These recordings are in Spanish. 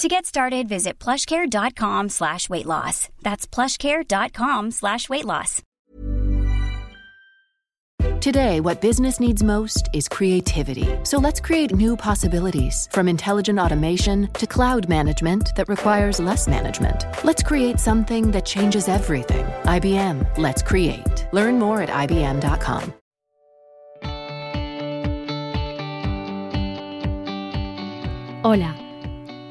To get started, visit plushcare.com slash weight loss. That's plushcare.com slash weight loss. Today, what business needs most is creativity. So let's create new possibilities from intelligent automation to cloud management that requires less management. Let's create something that changes everything. IBM, let's create. Learn more at IBM.com. Hola.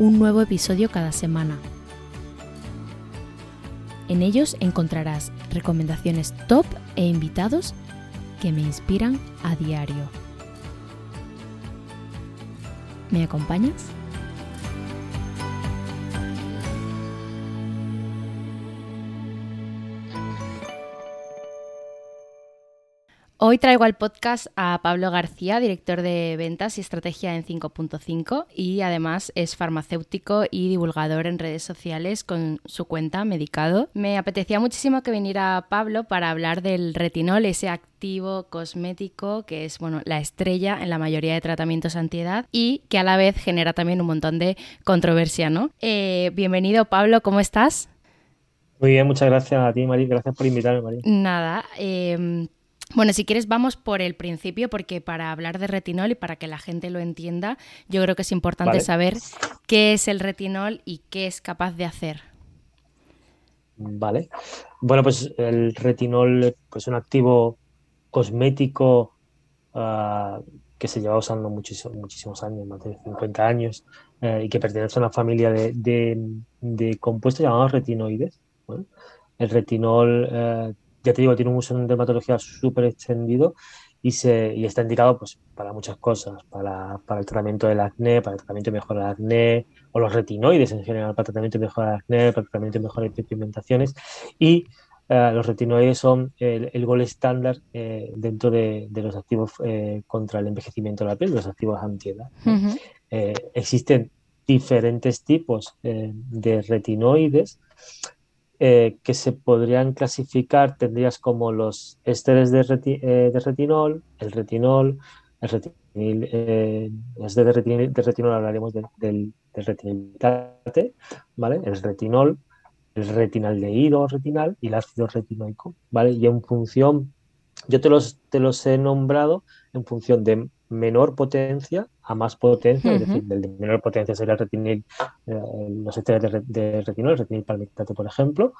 un nuevo episodio cada semana. En ellos encontrarás recomendaciones top e invitados que me inspiran a diario. ¿Me acompañas? Hoy traigo al podcast a Pablo García, director de ventas y estrategia en 5.5 y además es farmacéutico y divulgador en redes sociales con su cuenta Medicado. Me apetecía muchísimo que viniera Pablo para hablar del retinol, ese activo cosmético que es bueno, la estrella en la mayoría de tratamientos antiedad y que a la vez genera también un montón de controversia, ¿no? Eh, bienvenido Pablo, ¿cómo estás? Muy bien, muchas gracias a ti, María. Gracias por invitarme, María. Nada, eh, bueno, si quieres vamos por el principio porque para hablar de retinol y para que la gente lo entienda, yo creo que es importante Vale. saber qué es el retinol y qué es capaz de hacer. Vale. Bueno, pues el retinol pues, es un activo cosmético ah, que se lleva usando muchísimos, muchísimos años, más de 50 años, eh, y que pertenece a una familia de, de- de compuestos llamados retinoides. El retinol, eh, ya te digo, tiene un uso en dermatología súper extendido y, se, y está indicado pues, para muchas cosas, para, para el tratamiento del acné, para el tratamiento y mejora del acné, o los retinoides en general, para el tratamiento y mejora del acné, para el tratamiento y mejora de pigmentaciones. Y eh, los retinoides son el, el gol estándar eh, dentro de, de los activos eh, contra el envejecimiento de la piel, los activos antiedad. ¿no? Ujú. Eh, existen diferentes tipos eh, de retinoides eh, que se podrían clasificar, tendrías como los ésteres de, reti- eh, de retinol, el retinol, el retinil, eh, los de retinil, de retinol hablaremos del, del, del ¿vale? El retinol, el retinaldehído retinal y el ácido retinoico, ¿vale? Y en función, yo te los, te los he nombrado en función de menor potencia a más potencia, es decir, del de menor potencia sería el retinil, eh, los ésteres de, re- de retinol, el retinil palmitate, por ejemplo,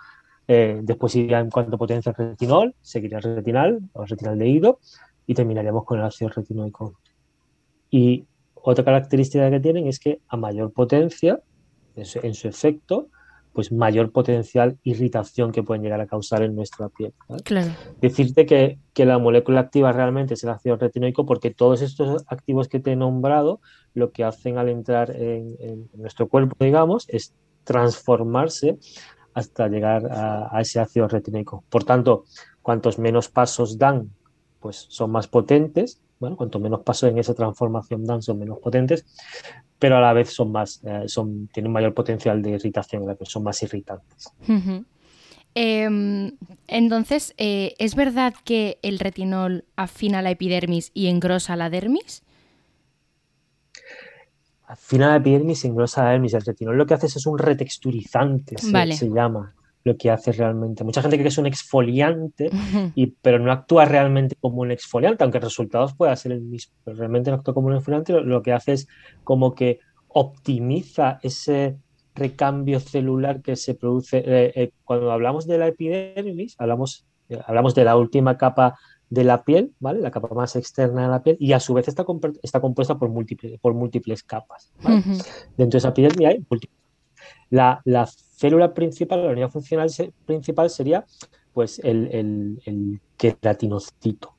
Eh, después iría en cuanto potencia el retinol, seguiría el retinal o retinal de ido y terminaríamos con el ácido retinoico. Y otra característica que tienen es que a mayor potencia, en su efecto, pues mayor potencial irritación que pueden llegar a causar en nuestra piel. Decirte que, la molécula activa realmente es el ácido retinoico porque todos estos activos que te he nombrado lo que hacen al entrar en, nuestro cuerpo, digamos, es transformarse hasta llegar a, a, ese ácido retinoico. Por tanto, cuantos menos pasos dan, pues son más potentes bueno, cuanto menos pasos en esa transformación dan, son menos potentes, pero a la vez son más, eh, son, tienen mayor potencial de irritación, son más irritantes. Em, entonces, eh, ¿es verdad que el retinol afina la epidermis y engrosa la dermis? Afina la epidermis y engrosa la dermis. El retinol lo que hace es un retexturizante, se llama lo que hace realmente. Mucha gente cree que es un exfoliante, y, pero no actúa realmente como un exfoliante, aunque el resultado pueda ser el mismo. Pero realmente no actúa como un exfoliante, lo, que hace es como que optimiza ese recambio celular que se produce. Eh, eh, cuando hablamos de la epidermis, hablamos, eh, hablamos de la última capa de la piel, ¿vale? La capa más externa de la piel, y a su vez está, está compuesta por múltiples, por múltiples capas. Dentro de esa epidermis hay múltiples. La, la célula principal, la unidad funcional principal sería pues el, queratinocito.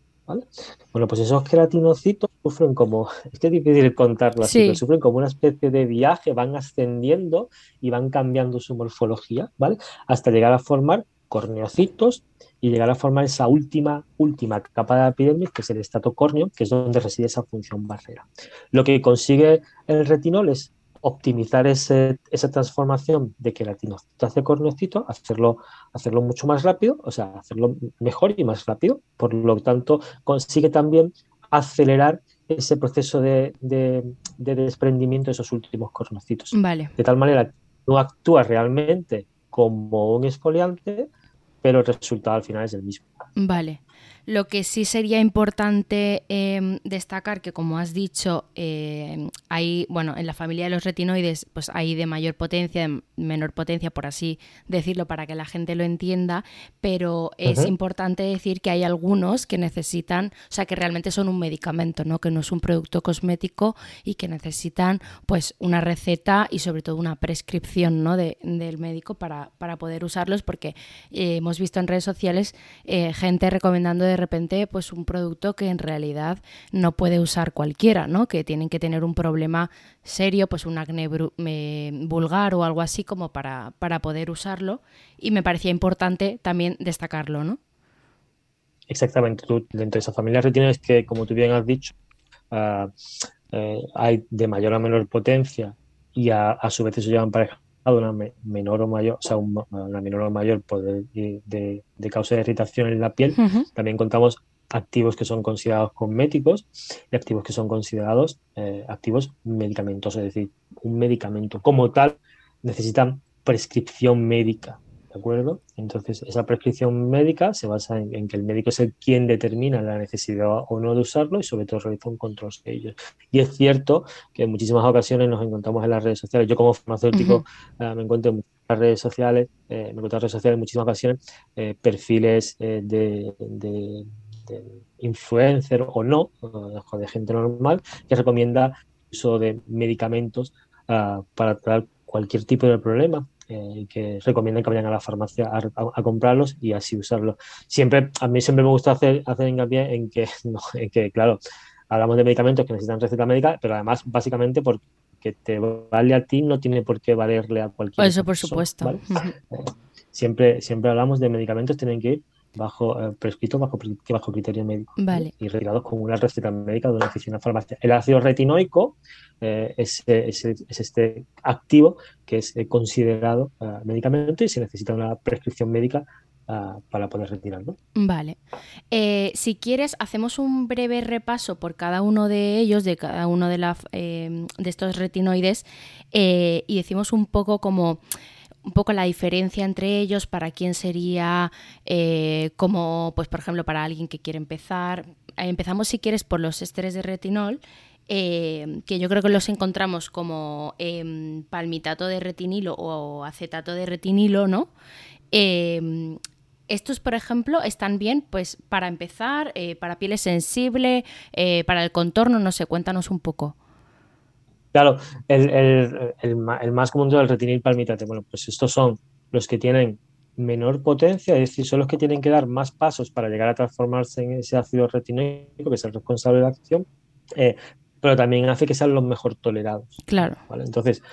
Bueno, pues esos queratinocitos sufren como, es que es difícil contarlo así, pero sufren como una especie de viaje, van ascendiendo y van cambiando su morfología, ¿vale? Hasta llegar a formar corneocitos y llegar a formar esa última, última capa de epidermis, que es el estatocórneo, que es donde reside esa función barrera. Lo que consigue el retinol es optimizar ese, esa transformación de queratinocito hacia corneocito, hacerlo, hacerlo mucho más rápido, o sea, hacerlo mejor y más rápido. Por lo tanto, consigue también acelerar ese proceso de, desprendimiento de esos últimos cornocitos. Vale. De tal manera que no actúa realmente como un exfoliante, pero el resultado al final es el mismo. Vale. Lo que sí sería importante em, destacar que, como has dicho, em, hay, bueno, en la familia de los retinoides, pues hay de mayor potencia, de menor potencia, por así decirlo, para que la gente lo entienda, pero es importante decir que hay algunos que necesitan, o sea, que realmente son un medicamento, ¿no? Que no es un producto cosmético y que necesitan, pues, una receta y sobre todo una prescripción, ¿no? De, del médico para, para poder usarlos, porque eh, hemos visto en redes sociales eh, gente recomendando de repente pues un producto que en realidad no puede usar cualquiera, ¿no? Que tienen que tener un problema serio, pues un acné vulgar o algo así como para, para poder usarlo y me parecía importante también destacarlo, ¿no? Exactamente, tú dentro de esa familia retinoides que, como tú bien has dicho, eh, hay de mayor a menor potencia y a, su vez se llevan pareja una menor o mayor, o sea, una menor o mayor poder de, causa de irritación en la piel. También contamos activos que son considerados cosméticos y activos que son considerados eh, activos medicamentosos, es decir, un medicamento como tal necesita prescripción médica. ¿De acuerdo? Entonces, esa prescripción médica se basa en, que el médico es el quien determina la necesidad o no de usarlo y sobre todo realiza un control de ellos. Y es cierto que en muchísimas ocasiones nos encontramos en las redes sociales, yo como farmacéutico eh, me encuentro en las redes sociales, eh, me encuentro en las redes sociales en muchísimas ocasiones, eh, perfiles de, de, influencer o no, o de gente normal, que recomienda uso de medicamentos ah, para tratar cualquier tipo de problema eh, que recomiendan que vayan a la farmacia a, comprarlos y así usarlos. Siempre, a mí siempre me gusta hacer, hacer hincapié en que, que, claro, hablamos de medicamentos que necesitan receta médica, pero además, básicamente, porque te vale a ti, no tiene por qué valerle a cualquier Eso, por supuesto. Eh, siempre, siempre hablamos de medicamentos, tienen que ir bajo eh, prescritos bajo, bajo criterio médico y retirados con una receta médica de una oficina farmacia. El ácido retinoico eh, es, este activo que es eh, considerado medicamento y se necesita una prescripción médica para poder retirarlo. Vale. si quieres, hacemos un breve repaso por cada uno de ellos, de cada uno de, la, de estos retinoides, y decimos un poco como un poco la diferencia entre ellos, para quién sería, eh, como, pues por ejemplo, para alguien que quiere empezar. Eh, empezamos, si quieres, por los ésteres de retinol, eh, que yo creo que los encontramos como em, palmitato de retinilo o acetato de retinilo, ¿no? Eh, estos, por ejemplo, están bien, pues para empezar, para pieles sensible, eh, para el contorno, no sé, cuéntanos un poco. Claro, el, el, el, más común es el retinil palmitate. Bueno, pues estos son los que tienen menor potencia, es decir, son los que tienen que dar más pasos para llegar a transformarse en ese ácido retinoico, que es el responsable de la acción, eh, pero también hace que sean los mejor tolerados. Claro. ¿vale? Entonces,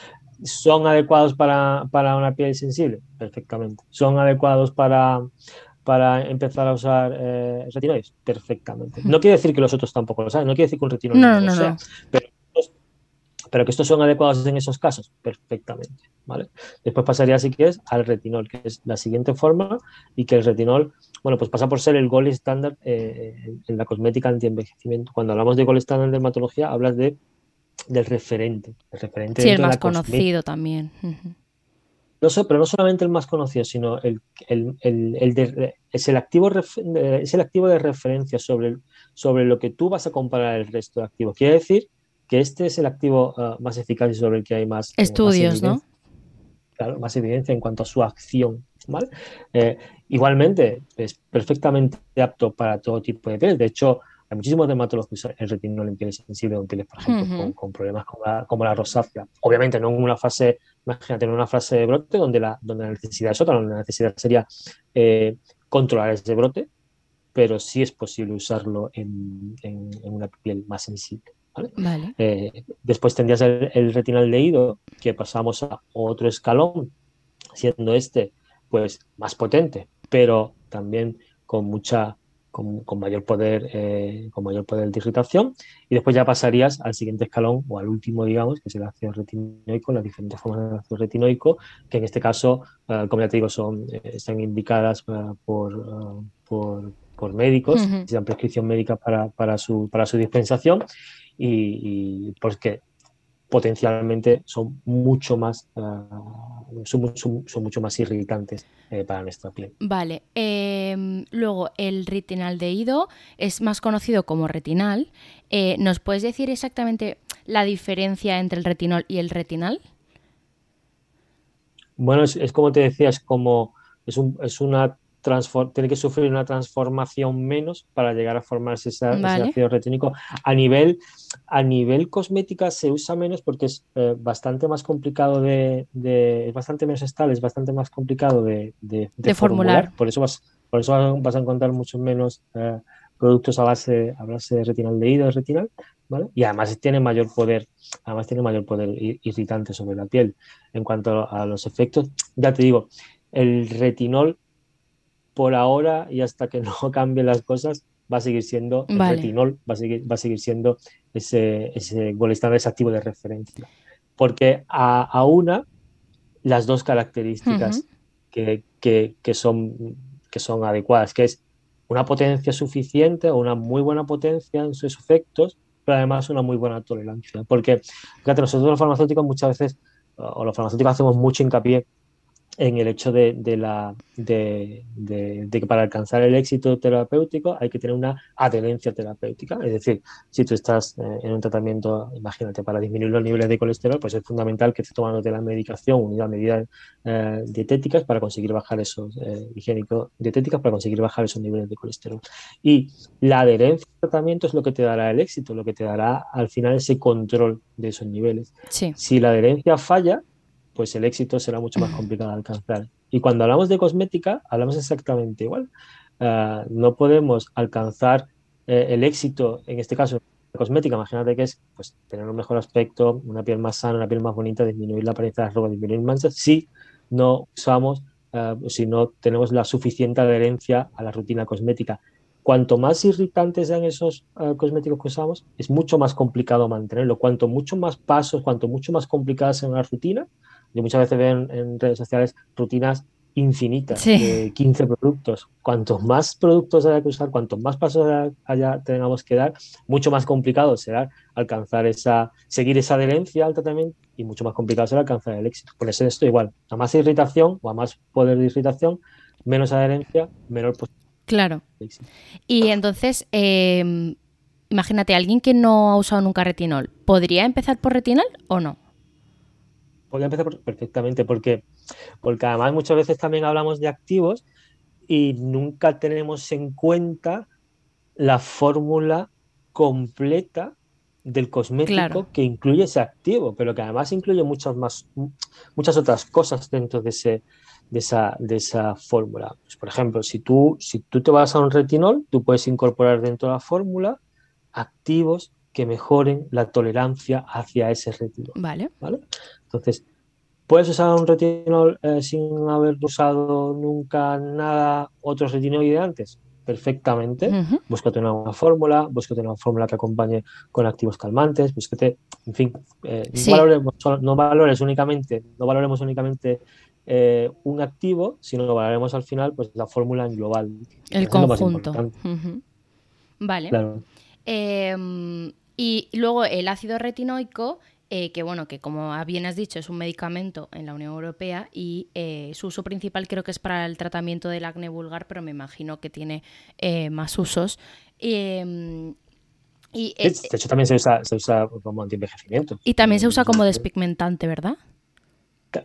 ¿son adecuados para, para, una piel sensible? Perfectamente. ¿Son adecuados para, para empezar a usar eh, retinoides? Perfectamente. No quiere decir que los otros tampoco lo saben, no quiere decir que un retinoide no, no, no, lo sea, no. pero pero que estos son adecuados en esos casos, perfectamente. ¿vale? Después pasaría, si quieres, al retinol, que es la siguiente forma, y que el retinol, bueno, pues pasa por ser el gold estándar eh, en la cosmética anti-envejecimiento. Cuando hablamos de gold estándar en dermatología, hablas de, del referente. El referente Sí, el de más la conocido cosmética. también. No so- pero no solamente el más conocido, sino el, el- el- el de- es, el activo ref- es el activo de referencia sobre, sobre lo que tú vas a comparar el resto de activos. Quiere decir que este es el activo ah, más eficaz y sobre el que hay más, eh, más Estudios, ¿no? claro, más evidencia en cuanto a su acción. ¿vale? Eh, igualmente, es perfectamente apto para todo tipo de pieles. De hecho, hay muchísimos dermatólogos que usan el retinol en pieles sensibles o en pieles, por ejemplo, con, con problemas como la, como la rosácea. Obviamente, no en una fase, imagínate, en una fase de brote donde la, donde la necesidad es otra, donde la necesidad sería eh, controlar ese brote, pero sí es posible usarlo en, en- en una piel más sensible. ¿Vale? Vale. Eh, después tendrías el, el retinal leído, que pasamos a otro escalón, siendo este pues más potente, pero también con mucha con, con mayor poder eh, con mayor poder de irritación y después ya pasarías al siguiente escalón o al último digamos que es el ácido retinoico las diferentes formas de ácido retinoico que en este caso eh, como ya te digo son eh, están indicadas por, por por médicos Ujú. necesitan prescripción médica para, para su para su dispensación y, y porque potencialmente son mucho más ah, son, son- son mucho más irritantes eh, para nuestra piel. Vale. em, luego, el retinaldehído es más conocido como retinal. Eh, ¿Nos puedes decir exactamente la diferencia entre el retinol y el retinal? Bueno, es, es como te decía, es como es, un, es una tiene que sufrir una transformación menos para llegar a formarse ese Vale. ácido retínico. A nivel, a nivel cosmética se usa menos porque es eh, bastante más complicado de, de- es bastante menos estable, es bastante más complicado de, de- formular. Por eso vas, por eso vas a encontrar muchos menos eh, productos a base, a base de retinaldehído, de retinal, ¿vale? Y además tiene mayor poder, además tiene mayor poder irritante sobre la piel. En cuanto a los efectos, ya te digo, el retinol por ahora y hasta que no cambien las cosas va a seguir siendo el Vale. retinol, va a seguir, va a seguir siendo ese, ese gold standard, ese activo de referencia. Porque a, a una, las dos características que- que son, que son adecuadas, que es una potencia suficiente o una muy buena potencia en sus efectos, pero además una muy buena tolerancia. Porque, fíjate, nosotros los farmacéuticos muchas veces, o los farmacéuticos hacemos mucho hincapié en el hecho de, de la, de, de- de que para alcanzar el éxito terapéutico hay que tener una adherencia terapéutica. Es decir, si tú estás eh, en un tratamiento, imagínate, para disminuir los niveles de colesterol, pues es fundamental que estés tomándote la medicación unida a medidas eh, dietéticas para conseguir bajar esos, eh, higiénico-dietéticas para conseguir bajar esos niveles de colesterol. Y la adherencia al tratamiento es lo que te dará el éxito, lo que te dará al final ese control de esos niveles. Sí. Si la adherencia falla, pues el éxito será mucho más complicado de alcanzar. Y cuando hablamos de cosmética, hablamos exactamente igual. Ah, no podemos alcanzar eh, el éxito, en este caso, la cosmética, imagínate que es pues, tener un mejor aspecto, una piel más sana, una piel más bonita, disminuir la apariencia de las arrugas, disminuir manchas, si no usamos, ah, si no tenemos la suficiente adherencia a la rutina cosmética. Cuanto más irritantes sean esos ah, cosméticos que usamos, es mucho más complicado mantenerlo. Cuanto mucho más pasos, cuanto mucho más complicada sea una rutina, yo muchas veces veo en, en redes sociales rutinas infinitas Sí. de 15 productos. Cuantos más productos haya que usar, cuantos más pasos haya, haya- tengamos que dar, mucho más complicado será alcanzar esa, seguir esa adherencia al tratamiento y mucho más complicado será alcanzar el éxito. Por eso esto igual, a más irritación o a más poder de irritación, menos adherencia, menor posibilidad Claro. Y entonces, eh, imagínate, alguien que no ha usado nunca retinol, ¿podría empezar por retinal o no? Podría empezar perfectamente, porque, porque además muchas veces también hablamos de activos y nunca tenemos en cuenta la fórmula completa del cosmético que incluye ese activo, pero que además incluye muchas más, muchas otras cosas dentro de, ese, de, esa, de esa fórmula. Pues, por ejemplo, si tú, si tú te vas a un retinol, tú puedes incorporar dentro de la fórmula activos que mejoren la tolerancia hacia ese retinol. Vale. ¿vale? Entonces, puedes usar un retinol eh, sin haber usado nunca nada, otro retinoide antes perfectamente. Búscate una fórmula, búscate una fórmula que acompañe con activos calmantes, búscate, en fin, eh, no, valores, únicamente, no valoremos únicamente eh, un activo, sino valoremos al final pues la fórmula en global. El conjunto. Vale. Em, y luego el ácido retinoico eh, que bueno, que como bien has dicho, es un medicamento en la Unión Europea y eh, su uso principal creo que es para el tratamiento del acné vulgar, pero me imagino que tiene eh, más usos. Em, y, de hecho, también se usa, se usa como antienvejecimiento. Y también se usa como despigmentante, ¿verdad?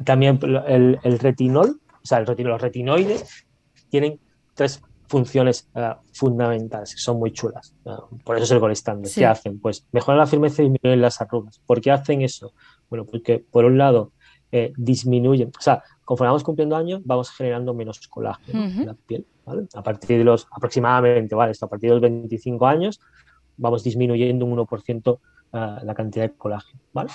También el, el retinol, o sea, el retinol, los retinoides tienen tres funciones uh, fundamentales, que son muy chulas. Uh, por eso es el gol estándar. ¿Qué hacen? Pues mejoran la firmeza y disminuyen las arrugas. ¿Por qué hacen eso? Bueno, porque por un lado eh, disminuyen, o sea, conforme vamos cumpliendo años, vamos generando menos colágeno en la piel. ¿vale? A partir de los aproximadamente, ¿vale? Esto a partir de los 25 años, vamos disminuyendo un 1% uh, la cantidad de colágeno. ¿vale?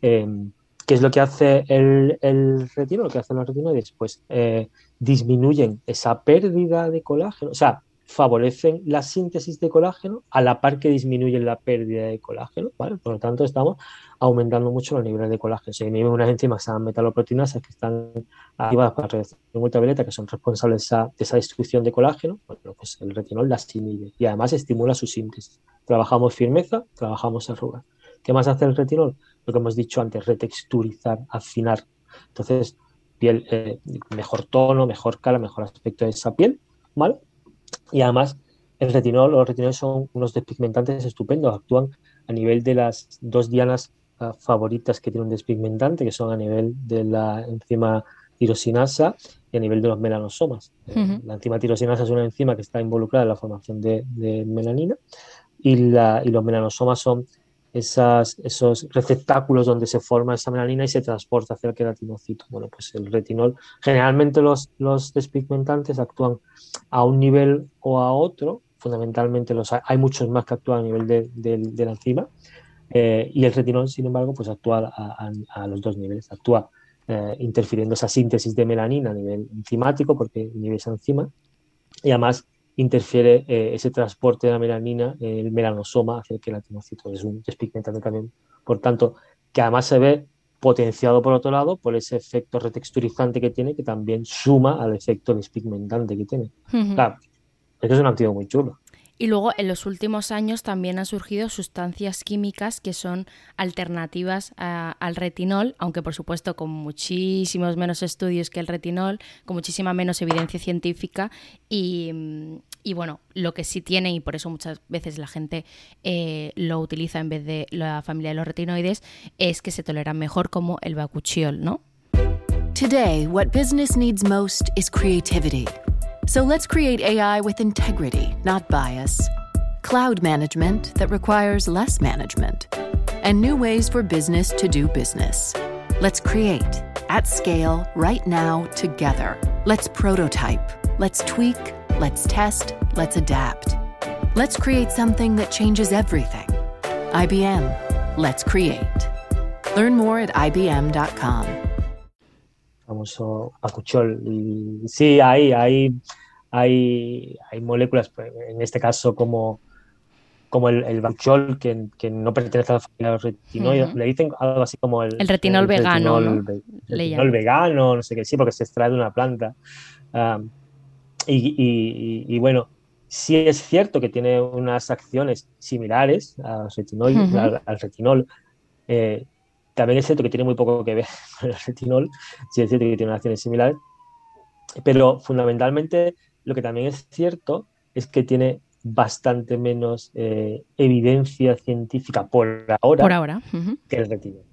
Em, ¿Qué es lo que hace el, el retino? Lo que hacen los retinoides, pues eh, disminuyen esa pérdida de colágeno, o sea, favorecen la síntesis de colágeno a la par que disminuyen la pérdida de colágeno, ¿vale? Por lo tanto, estamos aumentando mucho los niveles de colágeno. Se inhiben unas enzimas se metaloproteinasas que están activadas para radiación ultravioleta, que son responsables de esa, destrucción de colágeno. Bueno, pues el retinol las inhibe y además estimula su síntesis. Trabajamos firmeza, trabajamos arrugas. ¿Qué más hace el retinol? Lo que hemos dicho antes, retexturizar, afinar. Entonces, piel, eh, mejor tono, mejor cara, mejor aspecto de esa piel, ¿vale? Y además, el retinol, los retinoles son unos despigmentantes estupendos, actúan a nivel de las dos dianas uh, favoritas que tiene un despigmentante, que son a nivel de la enzima tirosinasa y a nivel de los melanosomas. La enzima tirosinasa es una enzima que está involucrada en la formación de, de melanina y, la, y los melanosomas son esos receptáculos donde se forma esa melanina y se transporta hacia el queratinocito. Bueno, pues el retinol, generalmente los, los despigmentantes actúan a un nivel o a otro, fundamentalmente los hay, muchos más que actúan a nivel de, la enzima, eh, y el retinol, sin embargo, pues actúa a, los dos niveles, actúa eh, interfiriendo esa síntesis de melanina a nivel enzimático, porque inhibe esa enzima, y además interfiere eh, ese transporte de la melanina, el melanosoma hacia el queratinocito. Es un despigmentante también, por tanto, que además se ve potenciado por otro lado por ese efecto retexturizante que tiene, que también suma al efecto despigmentante que tiene. Claro, es un activo muy chulo. Y luego en los últimos años también han surgido sustancias químicas que son alternativas al retinol, aunque por supuesto con muchísimos menos estudios que el retinol, con muchísima menos evidencia científica y, bueno, lo que sí tiene, y por eso muchas veces la gente eh, lo utiliza en vez de la familia de los retinoides, es que se toleran mejor como el bacuchiol, ¿no? Today, what business needs most is creativity. So let's create AI with integrity, not bias. Cloud management that requires less management. And new ways for business to do business. Let's create at scale right now together. Let's prototype. Let's tweak. Let's test. Let's adapt. Let's create something that changes everything. IBM. Let's create. Learn more at IBM.com. famoso acuchol. Y sí, hay, hay, hay, hay moléculas, pues, en este caso como, como el, el bacuchol, que, que, no pertenece a la familia de los retinoides. Le dicen algo así como el, el retinol vegano. el retinol vegano, no sé qué, sí, porque se extrae de una planta. Um, y, y, y, bueno, sí es cierto que tiene unas acciones similares al retinol, al, al, retinol eh, también es cierto que tiene muy poco que ver con el retinol, sí es cierto que tiene acciones similares, pero fundamentalmente lo que también es cierto es que tiene bastante menos eh, evidencia científica por ahora, por ahora. que el retinol.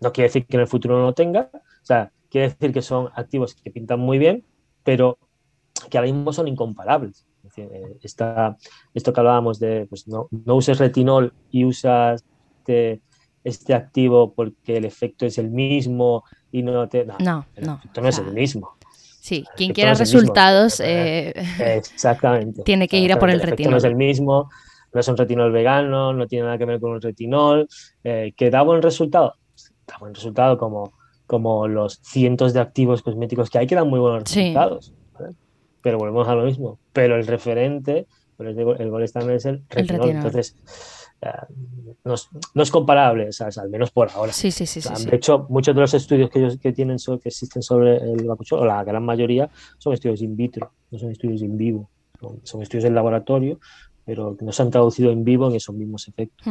No quiere decir que en el futuro no lo tenga, o sea, quiere decir que son activos que pintan muy bien, pero que ahora mismo son incomparables. Eh, esto que hablábamos de, pues no, no uses retinol y usas este, este, activo porque el efecto es el mismo y no te... No, no, el efecto no es el mismo. Sí, quien quiera resultados eh, exactamente. tiene que ir a por el, retinol. No es el mismo, no es un retinol vegano, no tiene nada que ver con un retinol. Eh, ¿Que da buen resultado? Da buen resultado como, como los cientos de activos cosméticos que hay que dan muy buenos resultados. Pero volvemos a lo mismo. Pero el referente, el, el gol es el retinol. Entonces, no es, comparable, al menos por ahora. Sí, sí, sí, de hecho, muchos de los estudios que, ellos, que, tienen que existen sobre el bacucho, o la gran mayoría, son estudios in vitro, no son estudios in vivo. Son, estudios en laboratorio, pero que no se han traducido en vivo en esos mismos efectos.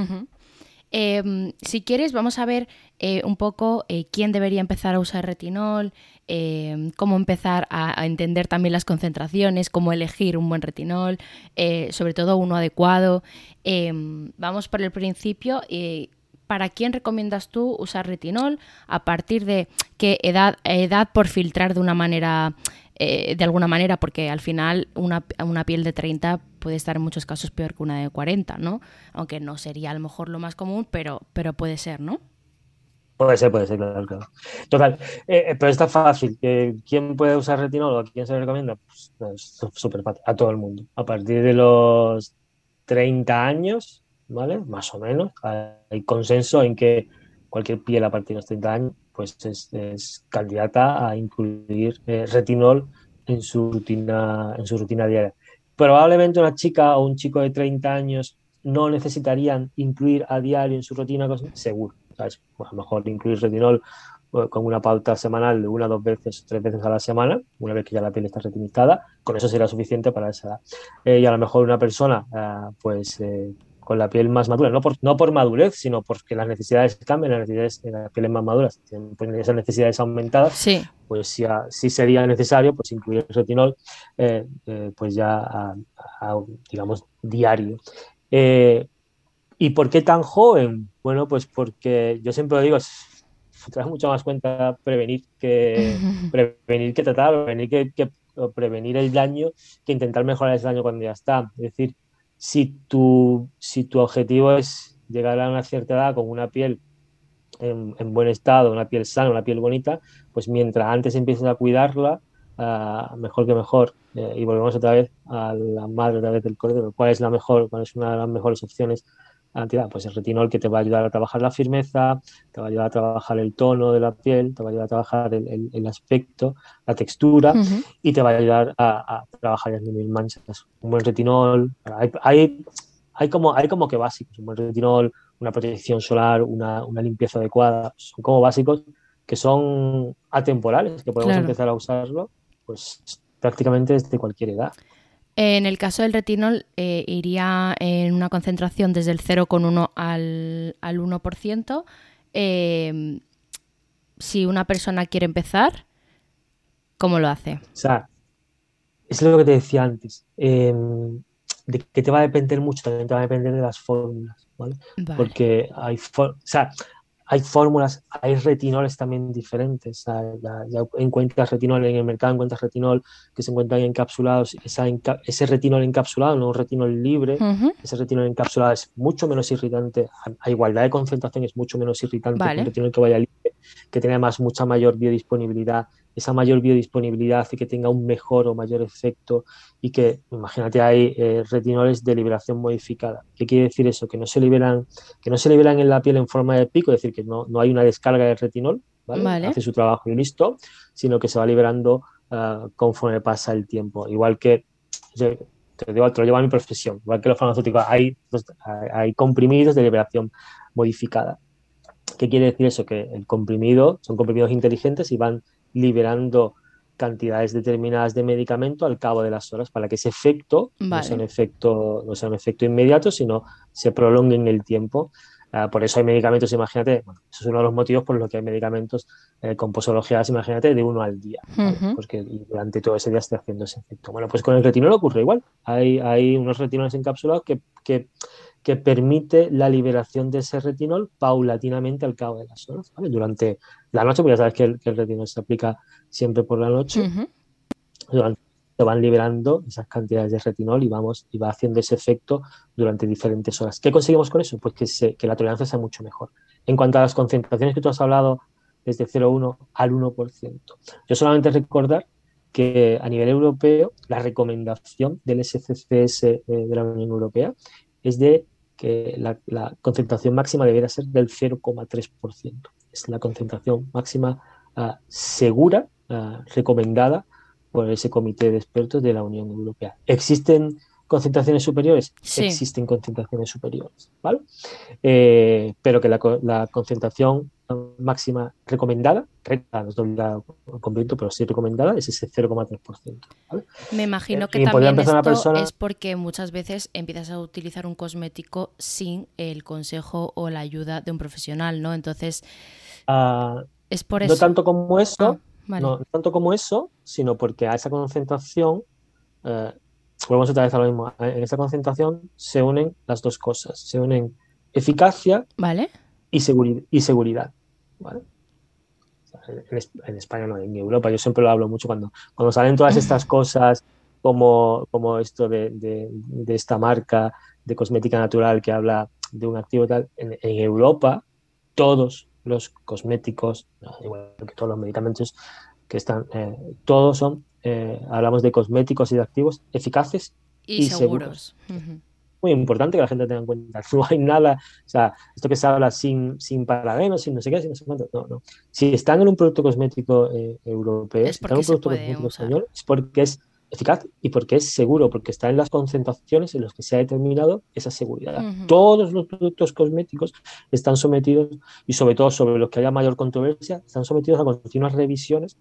Em, si quieres, vamos a ver eh, un poco eh, quién debería empezar a usar retinol, em, cómo empezar a, entender también las concentraciones, cómo elegir un buen retinol, eh, sobre todo uno adecuado. Em, vamos por el principio. ¿Para quién recomiendas tú usar retinol? ¿A partir de qué edad, edad por filtrar de una manera eh, de alguna manera, porque al final una, una, piel de 30 puede estar en muchos casos peor que una de 40, ¿no? Aunque no sería a lo mejor lo más común, pero, pero puede ser, ¿no? Puede ser, puede ser, claro, claro. Total, eh, eh, pero está fácil. ¿Quién puede usar retinol o a quién se le recomienda? Pues, es súper fácil, a todo el mundo. A partir de los 30 años, ¿vale? Más o menos, hay consenso en que cualquier piel a partir de los 30 años pues es, candidata a incluir eh, retinol en su rutina en su rutina diaria. Probablemente una chica o un chico de 30 años no necesitarían incluir a diario en su rutina, seguro. a lo mejor incluir retinol eh, con una pauta semanal de una, dos veces, tres veces a la semana, una vez que ya la piel está retinizada, con eso será suficiente para esa edad. Eh, y a lo mejor una persona, pues con la piel más madura, no por, no por madurez, sino porque las necesidades cambian, las necesidades de las pieles más maduras tienen pues, esas necesidades aumentadas, sí. pues sí, sí, sería necesario pues incluir el retinol eh, eh, pues ya a, digamos diario. Eh, ¿Y por qué tan joven? Bueno, pues porque yo siempre lo digo, trae mucho más cuenta prevenir que prevenir que tratar, prevenir que, que prevenir el daño que intentar mejorar ese daño cuando ya está. Es decir, si tu, si tu objetivo es llegar a una cierta edad con una piel en, buen estado, una piel sana, una piel bonita, pues mientras antes empieces a cuidarla, ah, mejor que mejor. Eh, y volvemos otra vez a la madre otra vez del cordero. ¿Cuál es la mejor? ¿Cuál es una de las mejores opciones Antidad, pues el retinol que te va a ayudar a trabajar la firmeza, te va a ayudar a trabajar el tono de la piel, te va a ayudar a trabajar el, aspecto, la textura y te va a ayudar a, trabajar el nivel manchas. Un buen retinol, hay, hay, como, hay como que básicos, un buen retinol, una protección solar, una, limpieza adecuada, son como básicos que son atemporales, que podemos empezar a usarlo pues prácticamente desde cualquier edad. En el caso del retinol, eh, iría en una concentración desde el 0,1 al, al 1%. Em, si una persona quiere empezar, ¿cómo lo hace? O sea, es lo que te decía antes. Em, de que te va a depender mucho, también te va a depender de las fórmulas, ¿vale? Porque hay, o sea, hay fórmulas, hay retinoles también diferentes. Ya, encuentras retinol en el mercado, encuentras retinol que se encuentran encapsulados. ese retinol encapsulado, no un retinol libre, ese retinol encapsulado es mucho menos irritante. A, igualdad de concentración es mucho menos irritante que un retinol que vaya libre, que tiene además mucha mayor biodisponibilidad esa mayor biodisponibilidad hace que tenga un mejor o mayor efecto y que, imagínate, hay eh, retinoles de liberación modificada. ¿Qué quiere decir eso? Que no se liberan, que no se liberan en la piel en forma de pico, es decir, que no, hay una descarga de retinol, hace su trabajo y listo, sino que se va liberando ah, conforme pasa el tiempo. Igual que, te lo, te lo llevo a mi profesión, igual que los farmacéuticos, hay, pues, hay comprimidos de liberación modificada. ¿Qué quiere decir eso? Que el comprimido son comprimidos inteligentes y van liberando cantidades determinadas de medicamento al cabo de las horas para que ese efecto no, sea un efecto no sea un efecto inmediato, sino se prolongue en el tiempo. Ah, por eso hay medicamentos, imagínate, bueno, eso es uno de los motivos por los que hay medicamentos eh, con posologías, imagínate, de uno al día, porque durante todo ese día está haciendo ese efecto. Bueno, pues con el retinol ocurre igual. Hay, hay unos retinoles encapsulados que, que, que, permite la liberación de ese retinol paulatinamente al cabo de las horas, Durante la noche, porque ya sabes que el, retinol se aplica siempre por la noche. Durante van liberando esas cantidades de retinol y vamos y va haciendo ese efecto durante diferentes horas. ¿Qué conseguimos con eso? Pues que, que la tolerancia sea mucho mejor. En cuanto a las concentraciones que tú has hablado, desde 0,1 al 1%. Yo solamente recordar que a nivel europeo la recomendación del SCCS eh, de la Unión Europea es de que la, concentración máxima debería ser del 0,3%. Es la concentración máxima ah, segura, ah, recomendada por ese comité de expertos de la Unión Europea. ¿Existen concentraciones superiores? Sí. Existen concentraciones superiores, ¿vale? Eh, pero que la, concentración máxima recomendada, no completo, pero sí recomendada, es ese 0,3%. ¿vale? Me imagino que también esto es porque muchas veces empiezas a utilizar un cosmético sin el consejo o la ayuda de un profesional, ¿no? Entonces, ah, es por eso. No tanto como eso, ah. No, tanto como eso, sino porque a esa concentración, eh, volvemos otra vez a lo mismo, en esa concentración se unen las dos cosas, se unen eficacia ¿Vale? y, y seguridad. ¿vale? En, España no, en Europa, yo siempre lo hablo mucho cuando, cuando salen todas estas cosas como, como esto de, esta marca de cosmética natural que habla de un activo tal, en Europa todos los cosméticos, igual que todos los medicamentos que están, eh, todos son, eh, hablamos de cosméticos y de activos eficaces y, seguros. Muy importante que la gente tenga en cuenta. No hay nada, o sea, esto que se habla sin, sin parabenos, sin no sé qué, sin no sé cuánto, no, no. Si están en un producto cosmético eh, europeo, si están en un producto cosmético español, es porque es eficaz y porque es seguro, porque está en las concentraciones en las que se ha determinado esa seguridad. Todos los productos cosméticos están sometidos, y sobre todo sobre los que haya mayor controversia, están sometidos a continuas revisiones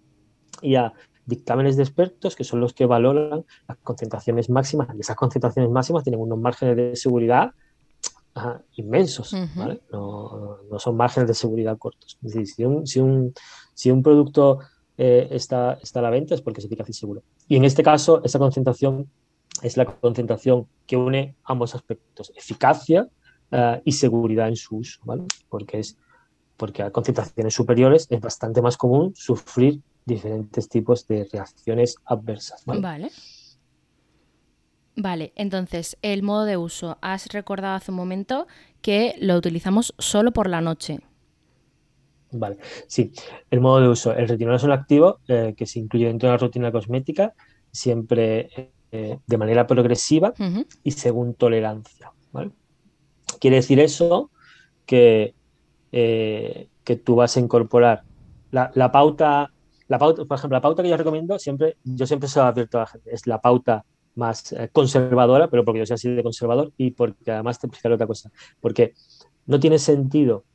y a dictámenes de expertos que son los que valoran las concentraciones máximas. Y esas concentraciones máximas tienen unos márgenes de seguridad inmensos, no, son márgenes de seguridad cortos. Es decir, si un, si un, si un producto eh, está, está a la venta es porque es eficaz y seguro. Y en este caso, esa concentración es la concentración que une ambos aspectos, eficacia eh, y seguridad en su uso, ¿vale? Porque, es, porque a concentraciones superiores es bastante más común sufrir diferentes tipos de reacciones adversas. Vale. Vale, entonces, el modo de uso. Has recordado hace un momento que lo utilizamos solo por la noche. Vale, sí. El modo de uso. El retinol es un activo eh, que se incluye dentro de la rutina cosmética siempre eh, de manera progresiva y según tolerancia. Quiere decir eso que, eh, que tú vas a incorporar la, pauta, la pauta, por ejemplo, la pauta que yo recomiendo siempre, yo siempre se lo advierto a la gente, es la pauta más conservadora, pero porque yo soy así de conservador y porque además te explicaré otra cosa, porque no tiene sentido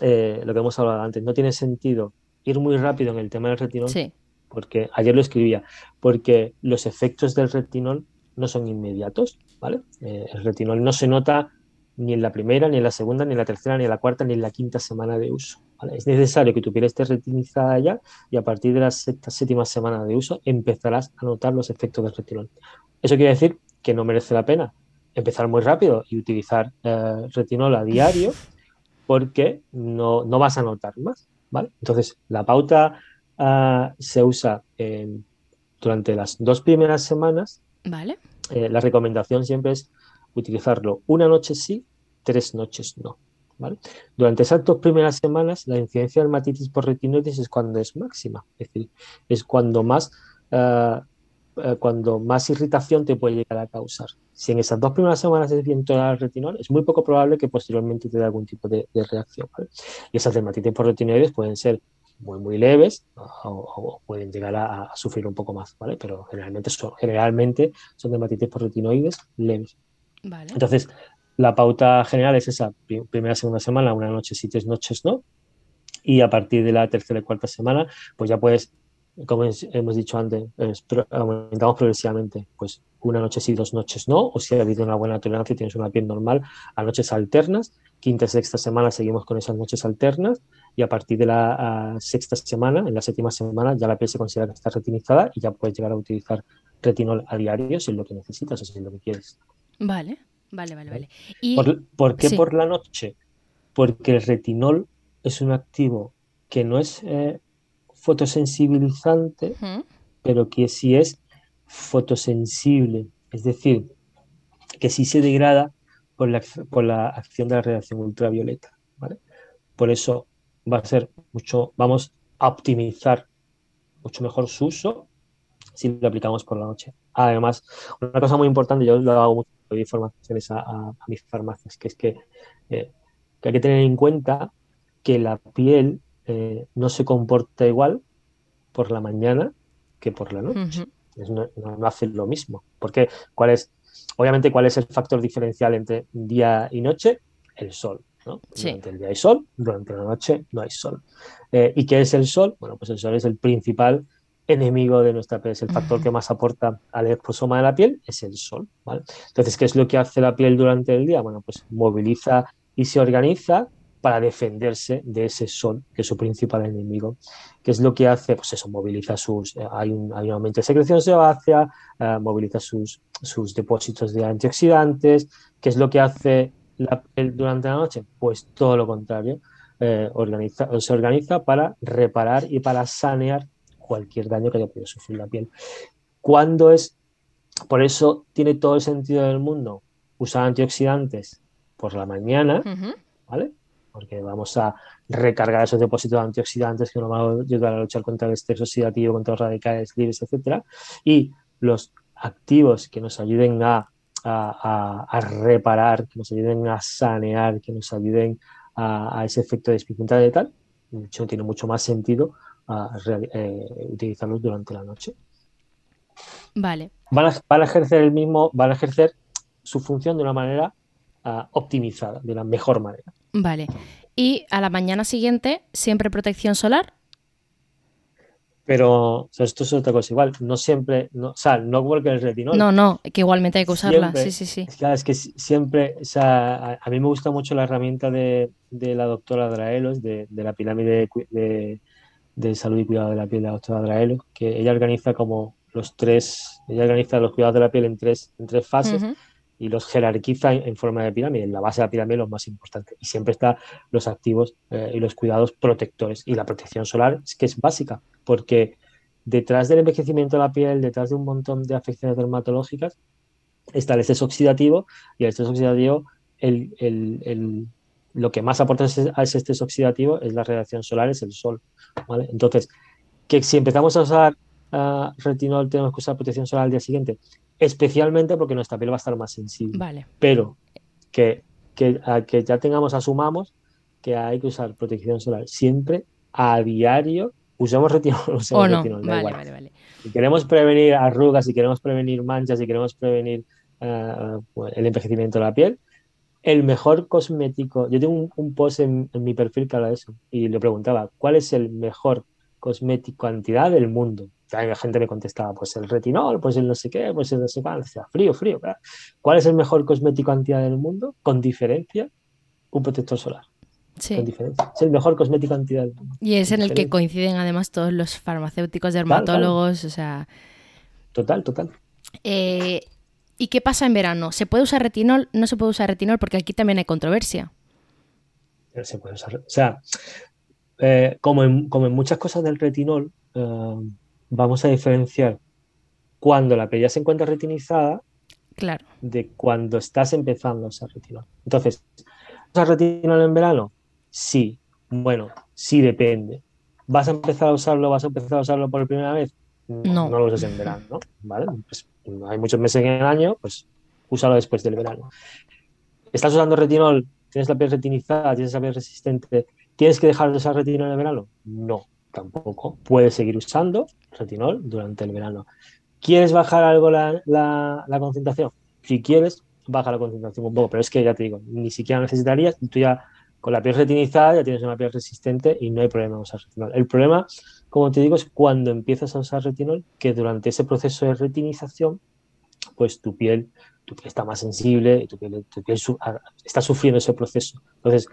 eh, lo que hemos hablado antes, no tiene sentido ir muy rápido en el tema del retinol, porque ayer lo escribía, porque los efectos del retinol no son inmediatos, ¿vale? Eh, el retinol no se nota ni en la primera, ni en la segunda, ni en la tercera, ni en la cuarta, ni en la quinta semana de uso. Es necesario que tu piel esté retinizada ya y a partir de la sexta, séptima semana de uso empezarás a notar los efectos del retinol. Eso quiere decir que no merece la pena empezar muy rápido y utilizar eh, retinol a diario porque no, vas a notar más, ¿vale? Entonces, la pauta ah, se usa durante las dos primeras semanas. Vale. Eh, la recomendación siempre es utilizarlo una noche sí, tres noches no. ¿Vale? Durante esas dos primeras semanas, la incidencia de dermatitis por retinoides es cuando es máxima, es decir, es cuando más eh, cuando más irritación te puede llegar a causar. Si en esas dos primeras semanas es bien toda el retinol, es muy poco probable que posteriormente te dé algún tipo de, reacción. Y esas dermatitis por retinoides pueden ser muy, muy leves o, pueden llegar a, sufrir un poco más, ¿vale? Pero generalmente son, generalmente son dermatitis por retinoides leves. Entonces, la pauta general es esa, primera, segunda semana, una noche sí, tres noches no. Y a partir de la tercera y cuarta semana, pues ya puedes como hemos dicho antes, aumentamos progresivamente, pues una noche sí, dos noches no, o si ha habido una buena tolerancia y tienes una piel normal, a noches alternas, quinta sexta semana seguimos con esas noches alternas y a partir de la sexta semana, en la séptima semana, ya la piel se considera que está retinizada y ya puedes llegar a utilizar retinol a diario si es lo que necesitas o si es lo que quieres. Vale, vale, vale, vale. ¿Por, qué por la noche? Porque el retinol es un activo que no es eh, fotosensibilizante, pero que sí es fotosensible, es decir, que sí se degrada por la, por la acción de la radiación ultravioleta. ¿vale? Por eso va a ser mucho, vamos a optimizar mucho mejor su uso si lo aplicamos por la noche. Además, una cosa muy importante, yo lo hago mucho, doy informaciones a, mis farmacias, que es que, eh, que, hay que tener en cuenta que la piel eh, no se comporta igual por la mañana que por la noche. no, no, hace lo mismo. Porque, ¿cuál es, obviamente, cuál es el factor diferencial entre día y noche? El sol. Durante el día hay sol, durante la noche no hay sol. Eh, ¿Y qué es el sol? Bueno, pues el sol es el principal enemigo de nuestra piel, es el factor que más aporta al exposoma de la piel, es el sol. Entonces, ¿qué es lo que hace la piel durante el día? Bueno, pues moviliza y se organiza para defenderse de ese sol, que es su principal enemigo. ¿Qué es lo que hace? Pues eso, moviliza sus, eh, hay, un, hay, un, aumento de secreción sebácea, uh, moviliza sus, sus depósitos de antioxidantes. ¿Qué es lo que hace la piel durante la noche? Pues todo lo contrario. Eh, organiza, se organiza para reparar y para sanear cualquier daño que haya podido sufrir la piel. ¿Cuándo es? Por eso tiene todo el sentido del mundo usar antioxidantes por la mañana, ¿vale? porque vamos a recargar esos depósitos de antioxidantes que nos van a ayudar a luchar contra el estrés oxidativo, contra los radicales libres, etcétera, y los activos que nos ayuden a, reparar, que nos ayuden a sanear, que nos ayuden a, ese efecto de despigmentar y tal, de hecho tiene mucho más sentido eh, utilizarlos durante la noche. Vale. Van a, ejercer el mismo, van a ejercer su función de una manera ah, optimizada, de la mejor manera. Vale. Y a la mañana siguiente, siempre protección solar. Pero esto es otra cosa igual. No siempre, no, o sea, no porque el retinol. No, no, que igualmente hay que usarla. sí, sí, sí. Es que, siempre, o sea, a, mí me gusta mucho la herramienta de, la doctora Draelos, de, la pirámide de, salud y cuidado de la piel de la doctora Draelos, que ella organiza como los tres, ella organiza los cuidados de la piel en tres, en tres fases y los jerarquiza en, forma de pirámide. En la base de la pirámide lo más importante. Y siempre están los activos eh, y los cuidados protectores. Y la protección solar es que es básica, porque detrás del envejecimiento de la piel, detrás de un montón de afecciones dermatológicas, está el exceso oxidativo y el exceso oxidativo, el, lo que más aporta a ese exceso oxidativo es la radiación solar, es el sol. Entonces, que si empezamos a usar uh, retinol, tenemos que usar protección solar al día siguiente especialmente porque nuestra piel va a estar más sensible. Vale. Pero que, que, que ya tengamos, asumamos que hay que usar protección solar siempre a diario. Usemos retinol, usemos retinol, vale, vale, vale. Si queremos prevenir arrugas, si queremos prevenir manchas, si queremos prevenir uh, el envejecimiento de la piel, el mejor cosmético. Yo tengo un, post en, en, mi perfil que habla de eso y le preguntaba: ¿cuál es el mejor cosmético cantidad del mundo? la gente me contestaba, pues el retinol, pues el no sé qué, pues el no sé cuál, frío, frío. ¿Cuál es el mejor cosmético antidad del mundo? Con diferencia, un protector solar. Sí. Con diferencia. Es el mejor cosmético antidad del mundo. Y es en el que coinciden además todos los farmacéuticos, dermatólogos, o sea... Total, total. Eh, ¿Y qué pasa en verano? ¿Se puede usar retinol? No se puede usar retinol porque aquí también hay controversia. Pero se puede usar. O sea, eh, como, en, como en muchas cosas del retinol, eh, vamos a diferenciar cuando la piel ya se encuentra retinizada claro. de cuando estás empezando a usar retinol. Entonces, ¿usar retinol en verano? Sí. Bueno, sí depende. ¿Vas a empezar a usarlo? ¿Vas a empezar a usarlo por primera vez? No. No lo uses en verano, ¿no? ¿Vale? Pues, hay muchos meses en el año, pues úsalo después del verano. ¿Estás usando retinol? ¿Tienes la piel retinizada? ¿Tienes la piel resistente? ¿Tienes que dejar de usar retinol en el verano? No tampoco. Puedes seguir usando retinol durante el verano. ¿Quieres bajar algo la, la, concentración? Si quieres, baja la concentración un poco, pero es que ya te digo, ni siquiera necesitarías, tú ya Con la piel retinizada ya tienes una piel resistente y no hay problema en usar retinol. El problema, como te digo, es cuando empiezas a usar retinol, que durante ese proceso de retinización, pues tu piel, tu piel está más sensible, tu piel, tu piel está sufriendo ese proceso. Entonces,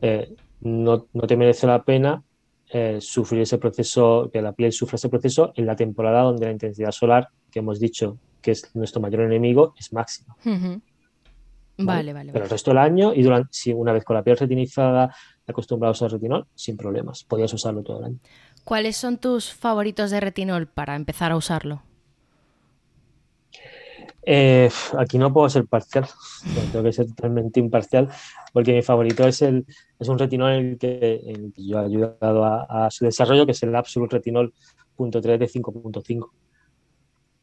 eh, no, no, te merece la pena eh, sufrir ese proceso, que la piel sufra ese proceso en la temporada donde la intensidad solar, que hemos dicho que es nuestro mayor enemigo, es máxima. Vale, vale. Pero el resto del año y durante, si una vez con la piel retinizada, acostumbrados al retinol, sin problemas. Podías usarlo todo el año. ¿Cuáles son tus favoritos de retinol para empezar a usarlo? Eh, aquí no puedo ser parcial, tengo que ser totalmente imparcial, porque mi favorito es el es un retinol en el que, yo he ayudado a, su desarrollo, que es el Absolute Retinol .3 de 5.5